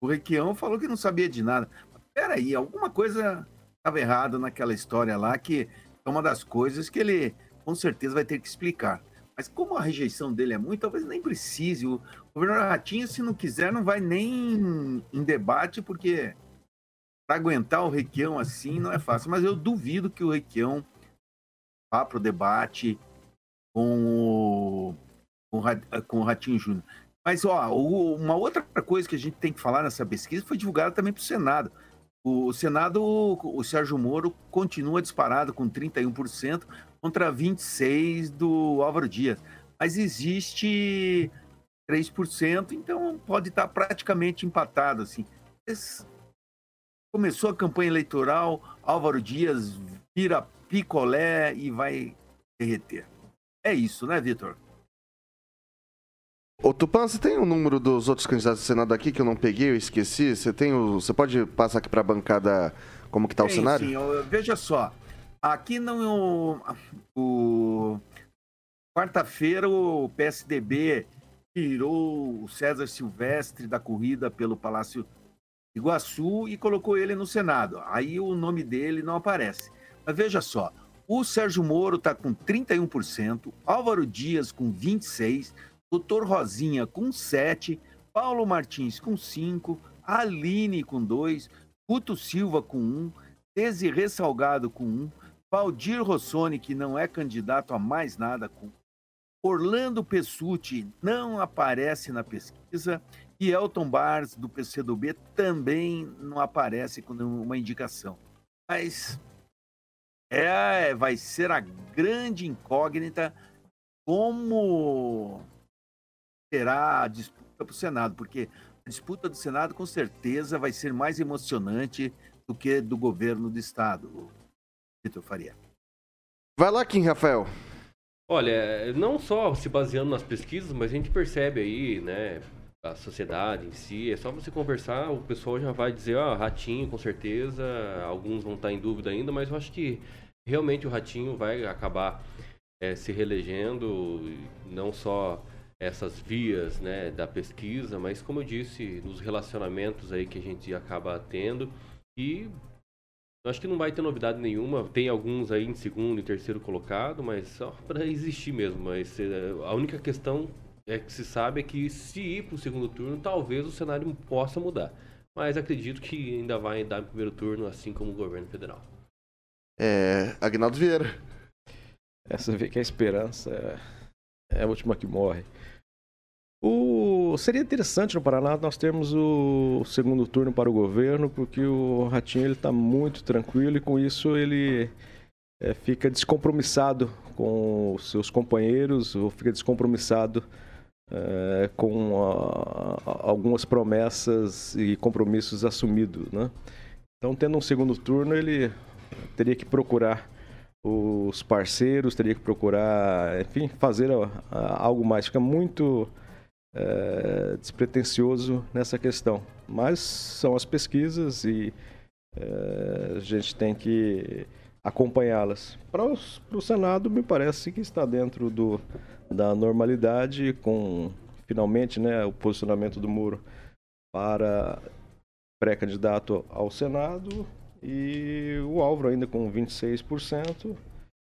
O Requião falou que não sabia de nada. peraí, alguma coisa estava errada naquela história lá, que é uma das coisas que ele com certeza vai ter que explicar. Mas como a rejeição dele é muito, talvez nem precise. O governador Ratinho, se não quiser, não vai nem em debate, porque para aguentar o Requião assim não é fácil. Mas eu duvido que o Requião vá para o debate com o, com o, Ratinho Júnior. Mas, ó, uma outra coisa que a gente tem que falar nessa pesquisa foi divulgada também para o Senado. O Senado, o Sérgio Moro continua disparado com 31% contra 26% do Álvaro Dias. Mas existe 3%, então pode estar praticamente empatado. Assim. Começou a campanha eleitoral, Álvaro Dias vira picolé e vai derreter. É isso, né, Vitor? Ô Tupan, você tem o número dos outros candidatos do Senado aqui que eu não peguei, eu esqueci? Você tem o. Você pode passar aqui para a bancada como que tá o cenário? Sim, eu, veja só. Aqui no. O, Quarta-feira o PSDB tirou o César Silvestre da corrida pelo Palácio Iguaçu e colocou ele no Senado. Aí o nome dele não aparece. Mas veja só, o Sérgio Moro está com 31%, Álvaro Dias com 26%, Doutor Rosinha com 7, Paulo Martins com 5, Aline com 2, Guto Silva com 1, Desirê Salgado com 1, Valdir Rossoni, que não é candidato a mais nada, com Orlando Pessuti não aparece na pesquisa e Elton Bars, do PCdoB, também não aparece com uma indicação. Mas é, vai ser a grande incógnita como será a disputa para o Senado, porque a disputa do Senado com certeza vai ser mais emocionante do que do governo do Estado, Vitor Faria. Vai lá, Kim Rafael. Olha, não só se baseando nas pesquisas, mas a gente percebe aí, né, a sociedade em si, é só você conversar, o pessoal já vai dizer, ó, ah, ratinho, com certeza, alguns vão estar em dúvida ainda, mas eu acho que realmente o ratinho vai acabar é, se reelegendo, não só essas vias né, da pesquisa, mas como eu disse, nos relacionamentos aí que a gente acaba tendo e acho que não vai ter novidade nenhuma. Tem alguns aí em segundo e terceiro colocado, mas só para existir mesmo. Mas eh, a única questão é que se sabe é que se ir para o segundo turno, talvez o cenário possa mudar. Mas acredito que ainda vai dar no primeiro turno, assim como o governo federal. É. Agnaldo Vieira. Essa vê que a esperança é, é a última que morre. O... Seria interessante no Paraná nós termos o segundo turno para o governo, porque o Ratinho está muito tranquilo e com isso ele é, fica descompromissado com os seus companheiros ou fica descompromissado é, com a, algumas promessas e compromissos assumidos. Né? Então, tendo um segundo turno, ele teria que procurar os parceiros, teria que procurar, enfim, fazer algo mais. Fica muito é, despretensioso nessa questão. Mas são as pesquisas e é, a gente tem que acompanhá-las. Para o Senado, me parece que está dentro do, da normalidade, com finalmente né, o posicionamento do Muro para pré-candidato ao Senado e o Álvaro ainda com 26%.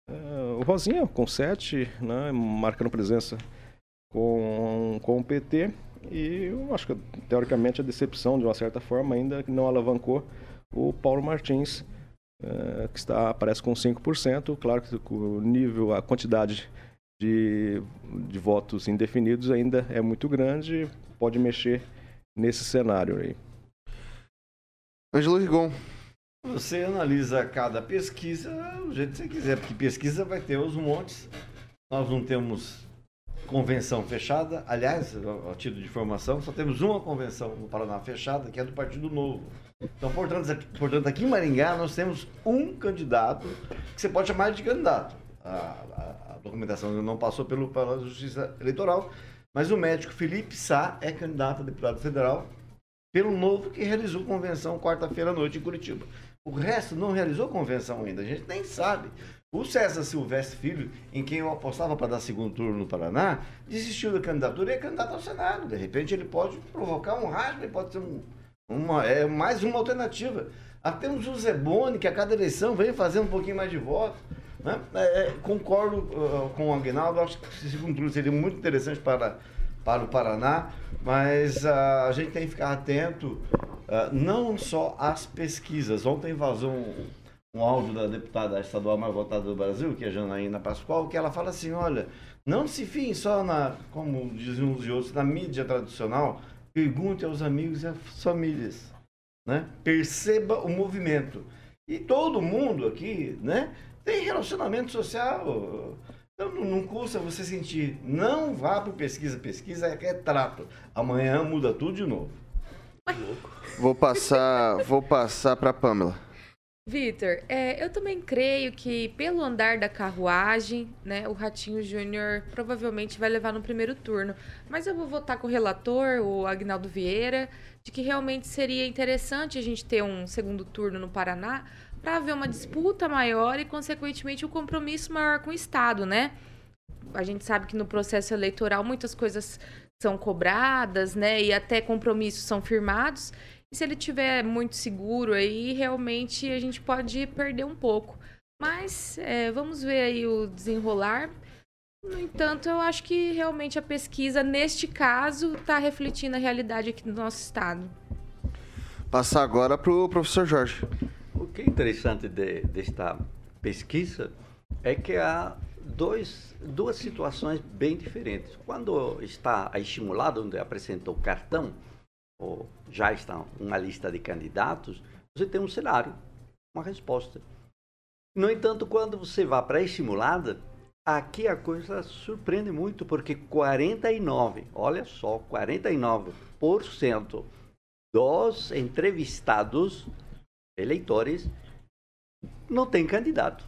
É, o Rosinha com 7%, né, marcando presença com, com o PT e eu acho que teoricamente a decepção de uma certa forma ainda não alavancou o Paulo Martins é, que está aparece com 5%, claro que o nível, a quantidade de, de votos indefinidos ainda é muito grande, pode mexer nesse cenário aí. Ângelo Rigon. Você analisa cada pesquisa do jeito que você quiser, porque pesquisa vai ter os montes. Nós não temos convenção fechada. Aliás, a título de informação, só temos uma convenção no Paraná fechada, que é do Partido Novo. Então, portanto, portanto, aqui em Maringá nós temos um candidato que você pode chamar de candidato. A, a, a documentação não passou pelo, pela Justiça Eleitoral, mas o médico Felipe Sá é candidato a deputado federal pelo Novo, que realizou convenção quarta-feira à noite em Curitiba. O resto não realizou convenção ainda, a gente nem sabe. O César Silvestre Filho, em quem eu apostava para dar segundo turno no Paraná, desistiu da candidatura e é candidato ao Senado. De repente ele pode provocar um rasgo, ele pode ser um, uma, é, mais uma alternativa. Até o Zeboni, que a cada eleição vem fazendo um pouquinho mais de voto. Né? É, é, concordo uh, com o Aguinaldo, acho que esse segundo turno seria muito interessante para, para o Paraná, mas uh, a gente tem que ficar atento uh, não só às pesquisas. Ontem vazou um um áudio da deputada estadual mais votada do Brasil, que é a Janaína Pascoal, que ela fala assim, olha, não se fiem só na, como diziam uns e outros, na mídia tradicional, pergunte aos amigos e às famílias, né? Perceba o movimento. E todo mundo aqui, né, tem relacionamento social. Então não custa você sentir, não vá para pesquisa, pesquisa é retrato. Amanhã muda tudo de novo. Vou passar, vou passar para Pamela. Vitor, é, eu também creio que pelo andar da carruagem, né, o Ratinho Júnior provavelmente vai levar no primeiro turno. Mas eu vou votar com o relator, o Agnaldo Vieira, de que realmente seria interessante a gente ter um segundo turno no Paraná para haver uma disputa maior e, consequentemente, um compromisso maior com o Estado, né? A gente sabe que no processo eleitoral muitas coisas são cobradas, né? E até compromissos são firmados se ele tiver muito seguro aí, realmente a gente pode perder um pouco. Mas é, vamos ver aí o desenrolar. No entanto, eu acho que realmente a pesquisa, neste caso, está refletindo a realidade aqui do nosso estado. Passar agora para o professor Jorge. O que é interessante de, desta pesquisa é que há dois, duas situações bem diferentes. Quando está estimulado, onde apresenta o cartão, ou já está uma lista de candidatos, você tem um cenário, uma resposta. No entanto, quando você vai para a estimulada, aqui a coisa surpreende muito, porque 49, olha só, 49% dos entrevistados eleitores não tem candidato.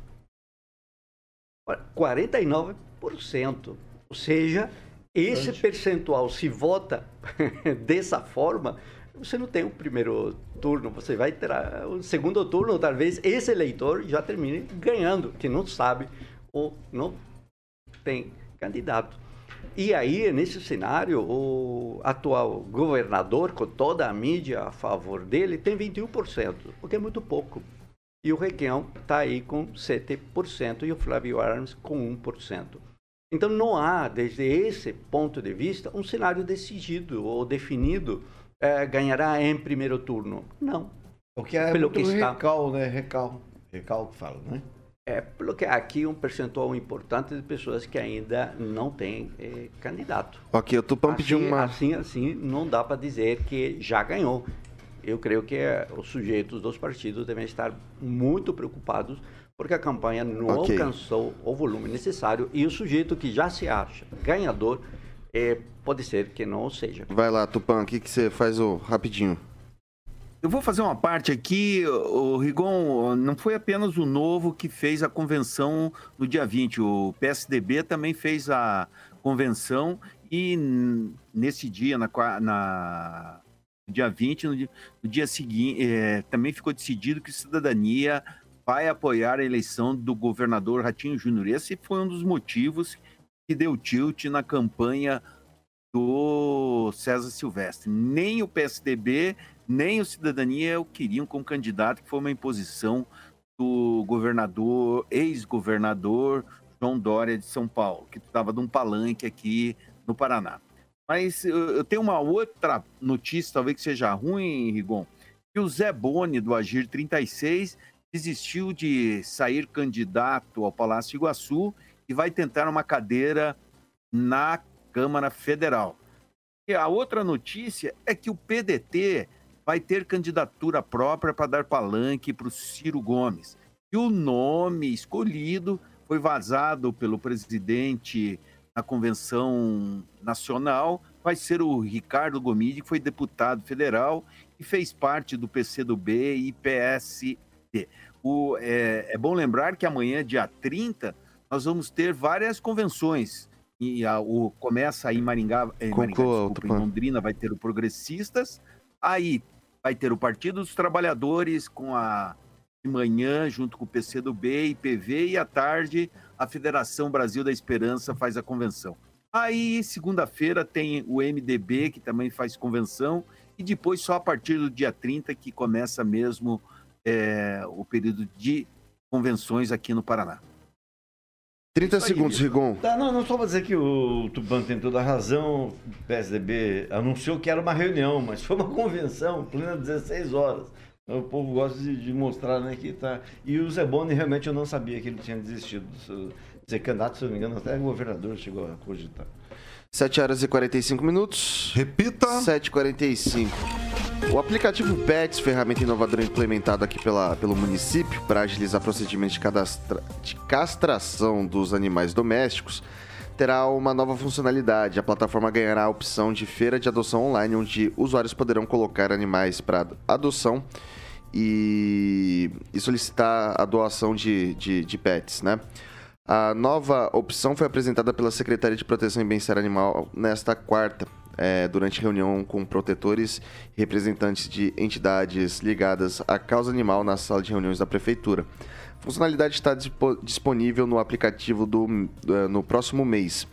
49%. Ou seja, esse percentual se vota dessa forma, você não tem o primeiro turno, você vai ter o segundo turno, talvez esse eleitor já termine ganhando, que não sabe ou não tem candidato. E aí, nesse cenário, o atual governador, com toda a mídia a favor dele, tem 21%, o que é muito pouco. E o Requião está aí com 7% e o Flávio Arms com 1%. Então não há, desde esse ponto de vista, um cenário decidido ou definido é, ganhará em primeiro turno. Não. Porque é pelo que está... recal, né? Recal. Recal que fala, né? É, pelo que aqui um percentual importante de pessoas que ainda não têm é, candidato. Ok, o Tupã assim, pediu uma... Assim, assim, não dá para dizer que já ganhou. Eu creio que é, os sujeitos dos partidos devem estar muito preocupados porque a campanha não okay. alcançou o volume necessário e o sujeito que já se acha ganhador é, pode ser que não seja. Vai lá, Tupã, o que, que você faz o rapidinho? Eu vou fazer uma parte aqui, o Rigon, não foi apenas o Novo que fez a convenção no dia 20, o PSDB também fez a convenção e nesse dia, na, na no dia 20, no dia, no dia seguinte, é, também ficou decidido que Cidadania vai apoiar a eleição do governador Ratinho Júnior. Esse foi um dos motivos que deu tilt na campanha do César Silvestre. Nem o PSDB, nem o Cidadania o queriam como candidato, que foi uma imposição do governador, ex-governador João Dória de São Paulo, que estava num palanque aqui no Paraná. Mas eu tenho uma outra notícia, talvez que seja ruim, Rigon, que o Zé Boni, do Agir 36, desistiu de sair candidato ao Palácio Iguaçu e vai tentar uma cadeira na Câmara Federal. E a outra notícia é que o PDT vai ter candidatura própria para dar palanque para o Ciro Gomes. E o nome escolhido foi vazado pelo presidente na convenção nacional, vai ser o Ricardo Gomide, que foi deputado federal e fez parte do PCdoB e O, é, é, bom lembrar que amanhã, dia 30, nós vamos ter várias convenções. E a, o, começa aí em Maringá, em, Maringá, desculpa, em Londrina vai ter o Progressistas, aí vai ter o Partido dos Trabalhadores com a de manhã, junto com o PCdoB e PV, e à tarde a Federação Brasil da Esperança faz a convenção. Aí, segunda-feira, tem o MDB, que também faz convenção, e depois só a partir do dia 30 que começa mesmo é, o período de convenções aqui no Paraná. 30 segundos, Rigon. Tá, não, não só para dizer que o Tupan tem toda a razão, o PSDB anunciou que era uma reunião, mas foi uma convenção, plena 16 horas. O povo gosta de, de, mostrar né, que tá. E o Zé Boni, realmente, eu não sabia que ele tinha desistido de ser candidato, se não me engano, até governador chegou a cogitar. 7 horas e 45 minutos. Repita. 7h45. O aplicativo Pets, ferramenta inovadora implementada aqui pela, pelo município para agilizar procedimentos de, cadastra, de castração dos animais domésticos, terá uma nova funcionalidade. A plataforma ganhará a opção de feira de adoção online, onde usuários poderão colocar animais para adoção e, e, solicitar a doação de, de, de pets, né? A nova opção foi apresentada pela Secretaria de Proteção e Bem-Estar Animal nesta quarta, é, durante reunião com protetores e representantes de entidades ligadas à causa animal na sala de reuniões da Prefeitura. A funcionalidade está disponível no aplicativo do, no próximo mês.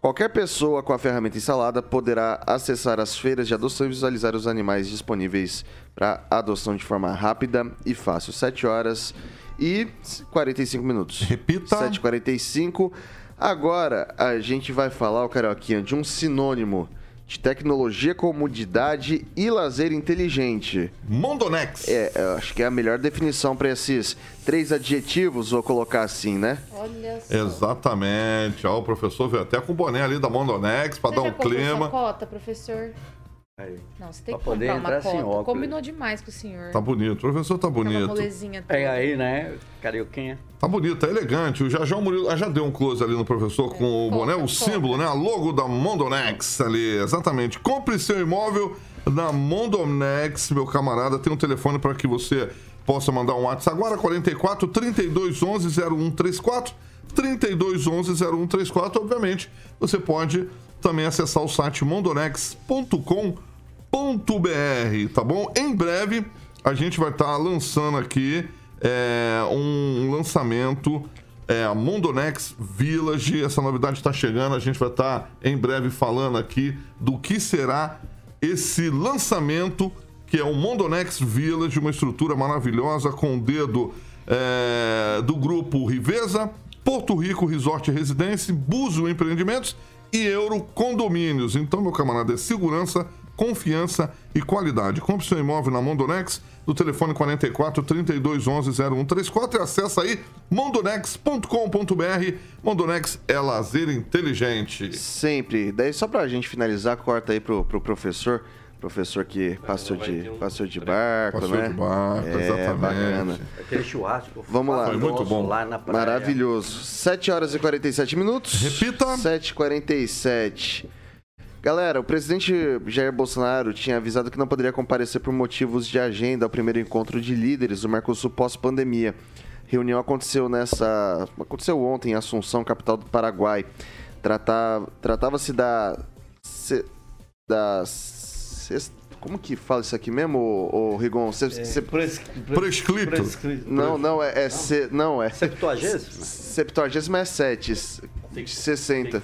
Qualquer pessoa com a ferramenta instalada poderá acessar as feiras de adoção e visualizar os animais disponíveis para adoção de forma rápida e fácil. 7 horas e 45 minutos. Repita. 7h45. Agora a gente vai falar, o Carioquinha, de um sinônimo de tecnologia, comodidade e lazer inteligente. Mondonex. É, eu acho que é a melhor definição para esses três adjetivos, vou colocar assim, né? Olha só. Exatamente. Ó, o professor veio até com o boné ali da Mondonex para dar um clima. sua cota, professor? Aí. Não, você tem Pra que poder comprar uma entrar sem cota. óculos. Combinou demais com o senhor. Tá bonito, o professor tá Aquela bonito. molezinha toda. É aí, né? Carioquinha. Tá bonito, tá elegante. O Jajá Murilo ah, já deu um close ali no professor com o boné, o símbolo, né? A logo da Mondonex ali, exatamente. Compre seu imóvel na Mondonex, meu camarada. Tem um telefone para que você possa mandar um WhatsApp agora, 44 32 11 0134. 32 11 0134, obviamente. Você pode também acessar o site mondonex.com.br, tá bom? Em breve a gente vai estar lançando aqui é, um lançamento, é, a Mondonex Village. Essa novidade está chegando, a gente vai estar em breve falando aqui do que será esse lançamento, que é o Mondonex Village, uma estrutura maravilhosa com o dedo é, do grupo Riveza, Porto Rico Resort Residência, Buzo Empreendimentos e Euro Condomínios. Então, meu camarada, é segurança, confiança e qualidade. Compre seu imóvel na Mondonex, no telefone 44 32 11 0134 e acessa aí mondonex.com.br. Mondonex é lazer inteligente. Sempre. Daí, só pra gente finalizar, corta aí pro, pro professor. Professor que passou de, passou de barco, Passou né? de barco, é, exatamente. Bacana. Aquele churrasco. Vamos lá. famoso Lá na praia. Maravilhoso. 7 horas e 47 minutos. Repita. 7h47. Galera, o presidente Jair Bolsonaro tinha avisado que não poderia comparecer por motivos de agenda ao primeiro encontro de líderes do Mercosul pós-pandemia. Reunião aconteceu nessa. aconteceu ontem em Assunção, capital do Paraguai. Trata- Tratava-se da. se- da. como que fala isso aqui mesmo, ô, ô, Rigon? Cê- cê- Prescrito. Não, não, é. é se- não, é. Septuagésima? Septuagésima é 7. 60.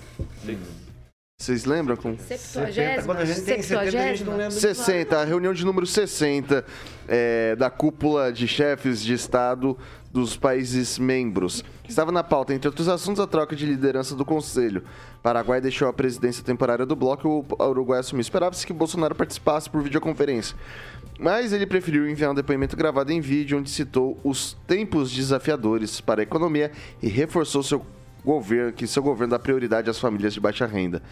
Vocês lembram com? Septuagésima, Quando a gente tem 70, a gente não lembra. 60, a reunião de número 60 é, da cúpula de chefes de Estado dos países membros. Estava na pauta, entre outros assuntos, a troca de liderança do Conselho. Paraguai deixou a presidência temporária do bloco e o Uruguai assumiu. Esperava-se que Bolsonaro participasse por videoconferência. Mas ele preferiu enviar um depoimento gravado em vídeo, onde citou os tempos desafiadores para a economia e reforçou seu governo, que seu governo dá prioridade às famílias de baixa renda.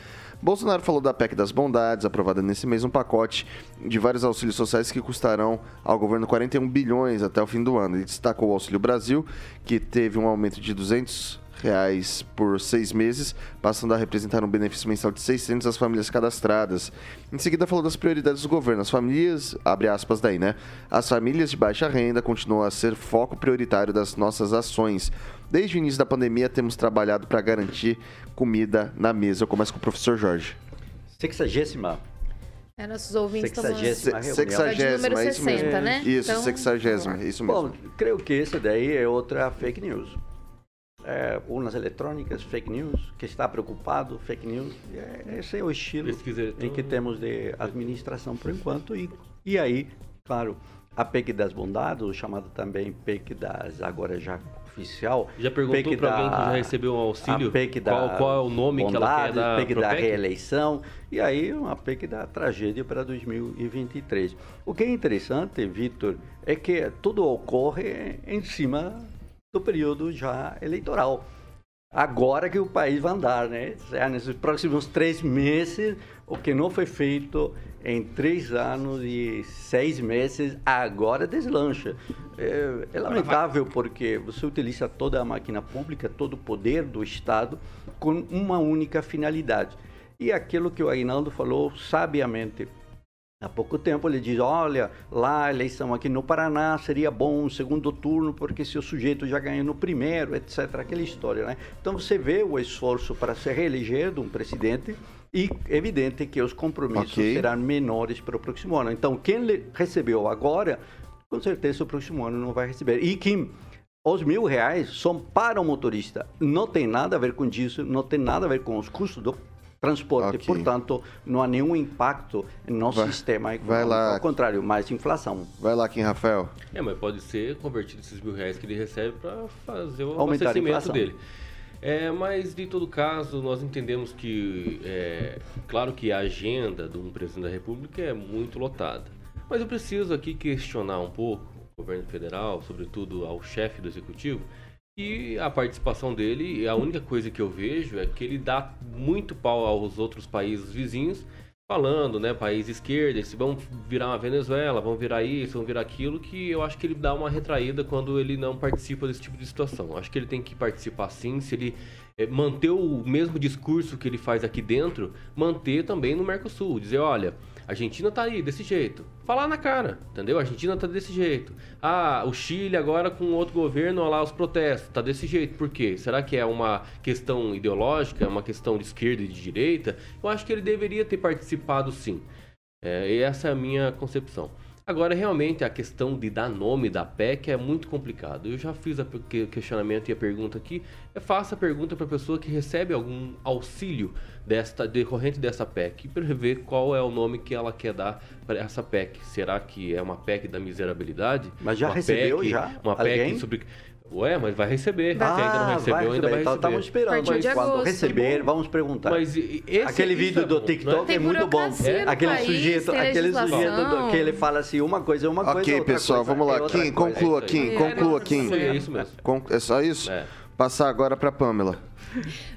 Bolsonaro falou da PEC das bondades, aprovada nesse mesmo pacote de vários auxílios sociais que custarão ao governo 41 bilhões até o fim do ano. Ele destacou o Auxílio Brasil, que teve um aumento de 200 reais por seis meses, passando a representar um benefício mensal de 600 às famílias cadastradas. Em seguida, falou das prioridades do governo. As famílias, abre aspas daí, né? As famílias de baixa renda continuam a ser foco prioritário das nossas ações. Desde o início da pandemia, temos trabalhado para garantir comida na mesa. Eu começo com o professor Jorge. Sexagésima. É, nossos ouvintes estão... Sexagésima reunião. Sexagésima, número é isso mesmo. 60, né? Isso, Então, sexagésima, é isso mesmo. Bom, creio que esse daí é outra fake news. É, urnas eletrônicas, fake news, que está preocupado, fake news. É, esse é o estilo Pesquisa em que temos de administração por enquanto. E, e aí, claro, a PEC das bondades, chamada também PEC das, agora já oficial. Já perguntou PEC pra alguém da- que já recebeu um auxílio? a PEC Qual- da qual é o nome que ela quer bondades, dar PEC da reeleição e aí uma PEC da tragédia para 2023. O que é interessante, Vitor, é que tudo ocorre em cima do período já eleitoral. Agora que o país vai andar, né? Já nesses próximos três meses, o que não foi feito em três anos e seis meses, agora deslancha. É, é lamentável porque você utiliza toda a máquina pública, todo o poder do Estado com uma única finalidade. E aquilo que o Aguinaldo falou sabiamente Há pouco tempo ele diz, olha, lá a eleição aqui no Paraná seria bom um segundo turno, porque se o sujeito já ganhou no primeiro, etc. Aquela história, né? Então você vê o esforço para se reeleger de um presidente e evidente que os compromissos Ok. serão menores para o próximo ano. Então quem recebeu agora, com certeza o próximo ano não vai receber. E Kim, os mil reais são para o motorista. Não tem nada a ver com isso, não tem nada a ver com os custos do transporte. Ok. Portanto, não há nenhum impacto no Vai- sistema econômico. vai lá. Ao contrário, mais inflação. Vai lá, Kim Rafael. É, mas pode ser convertido esses mil reais que ele recebe para fazer o Aumentar abastecimento dele. É, mas de todo caso, nós entendemos que, é, claro que a agenda de um presidente da República é muito lotada. Mas eu preciso aqui questionar um pouco o governo federal, sobretudo ao chefe do executivo, e a participação dele, a única coisa que eu vejo é que ele dá muito pau aos outros países vizinhos, falando, né, país esquerda, se vão virar uma Venezuela, vão virar isso, vão virar aquilo, que eu acho que ele dá uma retraída quando ele não participa desse tipo de situação. Acho que ele tem que participar sim, se ele é, manter o mesmo discurso que ele faz aqui dentro, manter também no Mercosul, dizer, olha, a Argentina tá aí, desse jeito. Falar na cara, entendeu? A Argentina tá desse jeito. Ah, o Chile agora com outro governo, olha lá os protestos, tá desse jeito. Por quê? Será que é uma questão ideológica, uma questão de esquerda e de direita? Eu acho que ele deveria ter participado sim. É, essa é a minha concepção. Agora, realmente, a questão de dar nome da PEC é muito complicado. Eu já fiz o questionamento e a pergunta aqui. É faça a pergunta para a pessoa que recebe algum auxílio desta decorrente dessa PEC para ver qual é o nome que ela quer dar para essa PEC. Será que é uma PEC da miserabilidade? Mas já uma recebeu PEC, já? Uma Alguém? PEC sobre Ué, mas vai receber. Ah, Quem ainda não recebeu, ainda vai Então, receber. estamos esperando. Mas quando receber, vamos perguntar. Mas esse- aquele vídeo é do TikTok né? é muito bom. no Aquele país, sujeito, aquele sujeito do- que ele fala assim, uma coisa é uma coisa, Ok, outra pessoal, coisa vamos lá. é Kim, conclua, Kim, conclua, Kim. É isso mesmo. Con- É só isso? Passar agora para Pamela.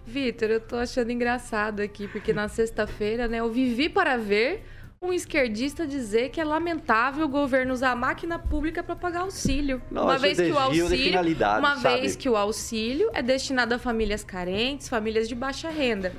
Vitor, eu tô achando engraçado aqui, porque na sexta-feira, né, eu vivi para ver um esquerdista dizer que é lamentável o governo usar a máquina pública para pagar auxílio. Não, uma vez que o auxílio, uma sabe? vez que o auxílio é destinado a famílias carentes, famílias de baixa renda.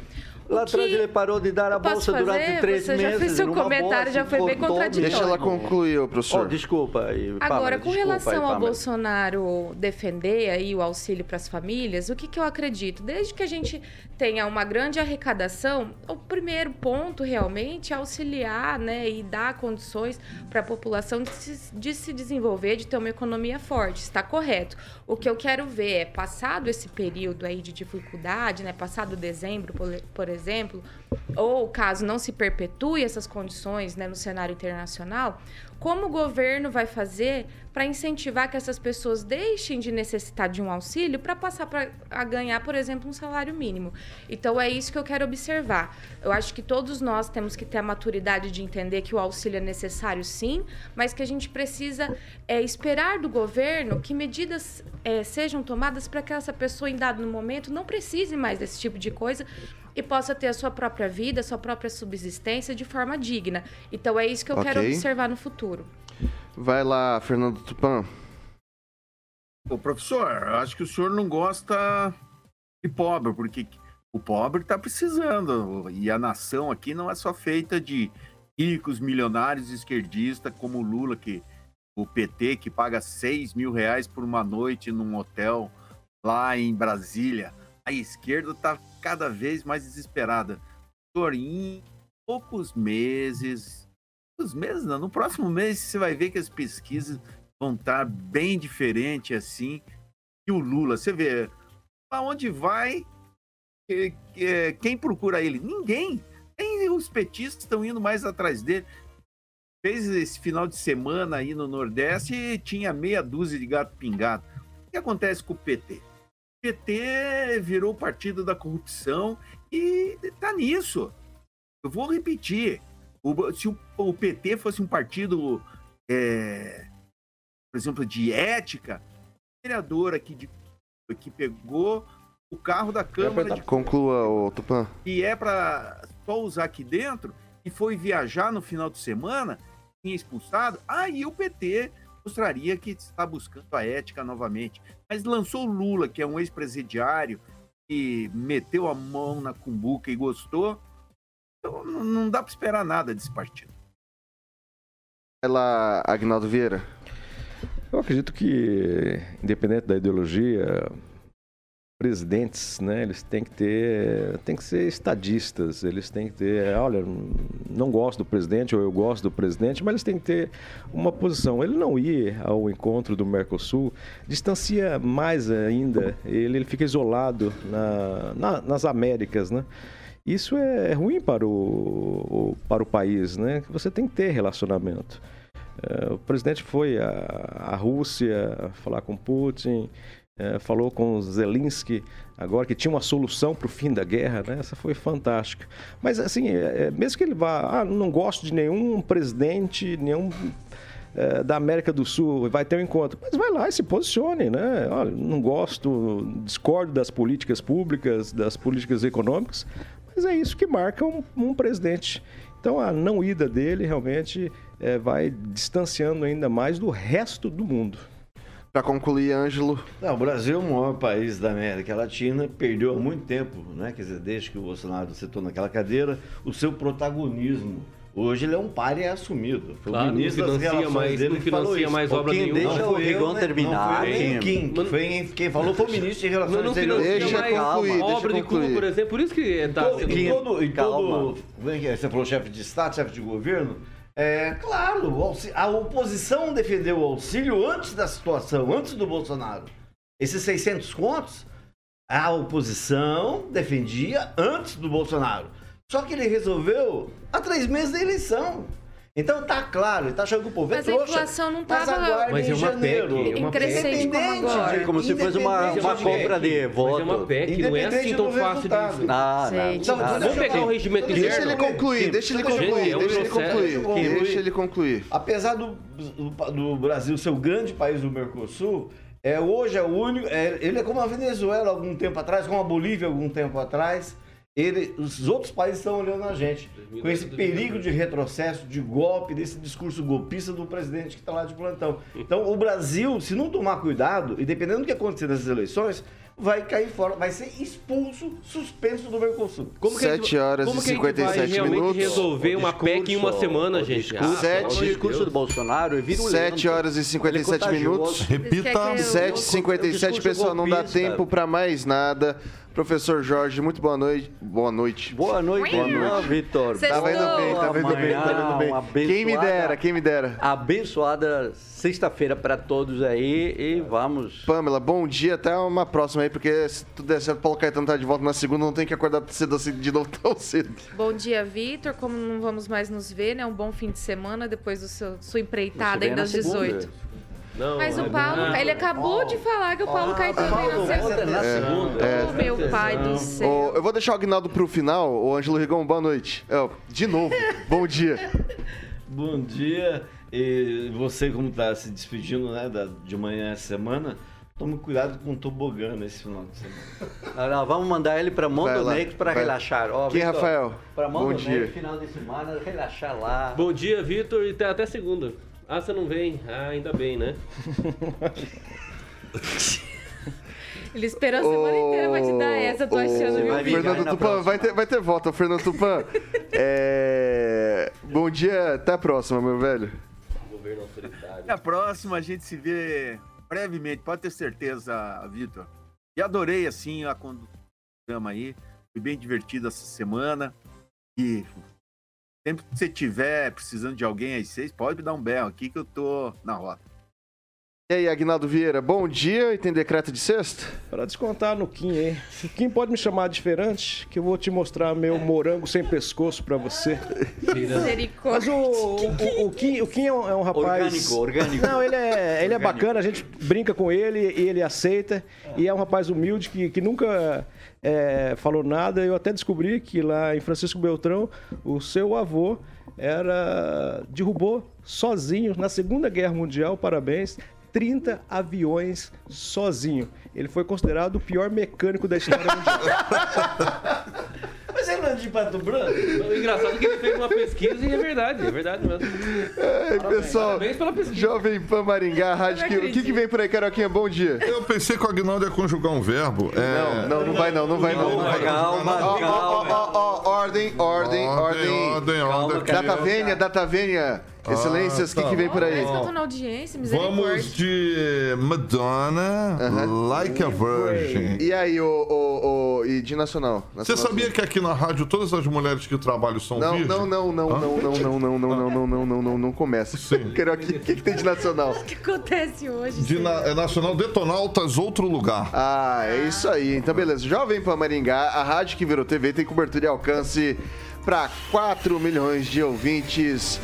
Lá atrás ele parou de dar a bolsa durante fazer? três Você já meses. fez seu numa comentário, boa, já foi bem contraditório. Deixa ela concluir, professor. Oh, desculpa. aí, Agora, Pamela, com desculpa relação aí, ao. Bolsonaro defender aí o auxílio para as famílias, o que, que eu acredito? Desde que a gente tenha uma grande arrecadação, o primeiro ponto realmente é auxiliar né, e dar condições para a população de se, de se desenvolver, de ter uma economia forte. Está correto. O que eu quero ver é, passado esse período aí de dificuldade, né, passado dezembro, por, por exemplo, ou caso não se perpetue essas condições né, no cenário internacional, como o governo vai fazer para incentivar que essas pessoas deixem de necessitar de um auxílio para passar pra, a ganhar, por exemplo, um salário mínimo? Então é isso que eu quero observar. Eu acho que todos nós temos que ter a maturidade de entender que o auxílio é necessário, sim, mas que a gente precisa é, esperar do governo que medidas é, sejam tomadas para que essa pessoa, em dado momento, não precise mais desse tipo de coisa e possa ter a sua própria vida, a sua própria subsistência de forma digna. Então é isso que eu quero Ok. observar no futuro. Vai lá, Fernando Tupan. Ô, professor, acho que o senhor não gosta de pobre, porque o pobre está precisando. E a nação aqui não é só feita de ricos, milionários, esquerdistas, como o Lula, que o PT, que paga 6 mil reais por uma noite num hotel lá em Brasília. A esquerda está cada vez mais desesperada. Senhor, em poucos meses, poucos meses não, no próximo mês você vai ver que as pesquisas vão estar bem diferente assim que o Lula. Você vê aonde vai, que- que- quem procura ele? Ninguém. Nem os petistas estão indo mais atrás dele. Fez esse final de semana aí no Nordeste e tinha meia dúzia de gato pingado. O que acontece com o PT? O PT virou o partido da corrupção e tá nisso. Eu vou repetir. O- se o, o PT fosse um partido é, por exemplo, de ética, o vereador aqui de que pegou o carro da Câmara de Conclua, ô Tupan. e é para só usar aqui dentro e foi viajar no final de semana, tinha expulsado, aí o PT mostraria que está buscando a ética novamente. Mas lançou o Lula, que é um ex-presidiário, e meteu a mão na cumbuca e gostou. Então, não não dá para esperar nada desse partido. Vai lá, Agnaldo Vieira. Eu acredito que, independente da ideologia, presidentes, né, eles têm que ter, têm que ser estadistas, eles têm que ter, olha, não gosto do presidente ou eu gosto do presidente, mas eles têm que ter uma posição. Ele não ir ao encontro do Mercosul distancia mais ainda, ele, ele fica isolado na, na- nas Américas, né? Isso é ruim para o, para o país, né? Você tem que ter relacionamento. Eh, O presidente foi à, à Rússia falar com Putin, é, falou com Zelensky agora que tinha uma solução para o fim da guerra, né? Essa foi fantástica. Mas assim, é, é, mesmo que ele vá, ah, não gosto de nenhum presidente, nenhum é, da América do Sul vai ter um encontro, mas vai lá e se posicione, né? Olha, não gosto, discordo das políticas públicas, das políticas econômicas, mas é isso que marca um, um presidente. Então a não ida dele realmente é, vai distanciando ainda mais do resto do mundo. Para concluir, Ângelo. Não, o Brasil é o maior país da América Latina, perdeu há muito tempo, né? Quer dizer, desde que o Bolsonaro sentou naquela cadeira, o seu protagonismo. Hoje ele é um páreo assumido. Foi claro, o ministro das relações mais, dele que falou isso. mais obra quem nenhuma. Deixa o Rigon né? terminar. Não foi quem, quem, quem falou foi o ministro de relações não, não Deixa mais concluir, obra deixa de Cuba, por exemplo. Por isso que tá... Todo, e todo, e todo, você falou chefe de Estado, chefe de governo, é, claro, a oposição defendeu o auxílio antes da situação, antes do Bolsonaro. Esses 600 contos, a oposição defendia antes do Bolsonaro. Só que ele resolveu há três meses da eleição. Então tá claro, ele tá achando que o povo é mas trouxa. Mas a inflação não tava mas em é uma janeiro. PEC, é uma crescente como agora. Como se fosse uma, uma compra de voto. Mas é uma PEC, não é assim tão fácil de... Ah, não, então, não, Vamos pegar o regimento interno. Deixa ele concluir, deixa ele concluir, deixa ele concluir. Deixa ele concluir. Apesar do, do, do Brasil ser o grande país do Mercosul, é, hoje é o único. É, ele é como a Venezuela algum tempo atrás, como a Bolívia algum tempo atrás ele, os outros países estão olhando a gente com esse perigo de retrocesso, de golpe, desse discurso golpista do presidente que está lá de plantão. Então, o Brasil, se não tomar cuidado, e dependendo do que acontecer nessas eleições, vai cair fora, vai ser expulso, suspenso do Mercosul. Como 7 horas como e 57 vai minutos. resolver uma PEC em uma semana, gente? Ah, o discurso do Bolsonaro é virulento. 7 horas e 57 minutos. Repita. 7 e 57 pessoal, não dá tempo para mais nada. Professor Jorge, muito boa noite. Boa noite. Boa noite, boa noite. Vitor. Tá vendo bem, tá vendo bem, tá vendo bem. Quem me dera, quem me dera. Abençoada sexta-feira para todos aí e vamos. Pamela, bom dia, até uma próxima aí, porque se tudo der certo, Paulo Caetano tá de volta na segunda, não tem que acordar cedo assim de novo tão cedo. Bom dia, Vitor. Como não vamos mais nos ver, né? Um bom fim de semana depois do seu, sua empreitada ainda às 18. Não, Mas o Paulo, não. ele acabou de falar que o Paulo ah, Caetano Paulo, vem na segunda. É, segunda. É. Oh, meu pai do céu. Oh, eu vou deixar o Agnaldo pro final. O Ângelo Rigon, boa noite. Oh, de novo, bom dia. Bom dia. E você, como tá se despedindo né, da, de manhã essa semana, tome cuidado com o tobogã nesse final de semana. Não, não, vamos mandar ele para Montenegro para relaxar. Ó, Quem, Victor, Rafael? Para Montenegro, final de semana, relaxar lá. Bom dia, Vitor, e até segunda. Ah, você não vem? Ah, ainda bem, né? Ele esperou a semana inteira pra te dar essa, tô achando, viu, Fernando Tupan, vai ter, vai ter volta, Fernando Tupan. é... Bom dia, até a próxima, meu velho. Governo autoritário. Até a próxima, a gente se vê brevemente, pode ter certeza, Vitor. E adorei, assim, a condução aí. Foi bem divertido essa semana. E Sempre que você tiver precisando de alguém às seis, pode me dar um berro aqui que eu tô na rota. E aí, Agnaldo Vieira, bom dia e tem decreto de sexta? Para descontar no Kim, hein? O Kim pode me chamar diferente, que eu vou te mostrar meu morango sem pescoço para você. Mas o, o, o, Kim, o Kim é um, é um rapaz... Orgânico, orgânico. Não, ele é, ele é bacana, a gente brinca com ele e ele aceita. E é um rapaz humilde que, que nunca é, falou nada. Eu até descobri que lá em Francisco Beltrão, o seu avô era derrubou sozinho na Segunda Guerra Mundial, parabéns, 30 aviões sozinho. Ele foi considerado o pior mecânico da história mundial. Mas ele não é de Pato Branco? O engraçado é que ele fez uma pesquisa e é verdade, é verdade mesmo. É, pessoal, Parabéns pela pesquisa. Jovem Pan Maringá, rádio que, o que, que vem por aí, Caroquinha? Bom dia. Eu pensei que o Agnaldo ia conjugar um verbo. É... Não, não, não vai não, não vai não. não, vai calma, calma. Ó, ó, ó, ordem, ordem, ordem. Ordem, ordem. Data vênia, data vênia. Excelências, o ah, tá. que, que vem por aí? Tô na audiência, Vamos de Madonna, uh -huh. Like a Virgin. E aí, o, o, o, e de nacional? Você sabia que aqui na rádio todas as mulheres que trabalham são não, virgens? Não, não, não, não, não, não, não, não, não, não, não, não, não, não começa. Sim. Quero aqui, o que, que tem de nacional? O que acontece hoje? De na, é nacional Detonautas, outro lugar. Ah, é isso aí. Então, beleza. Jovem Pan Maringá, a rádio que virou TV tem cobertura e alcance para 4 milhões de ouvintes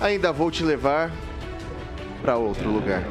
ainda vou te levar para outro lugar.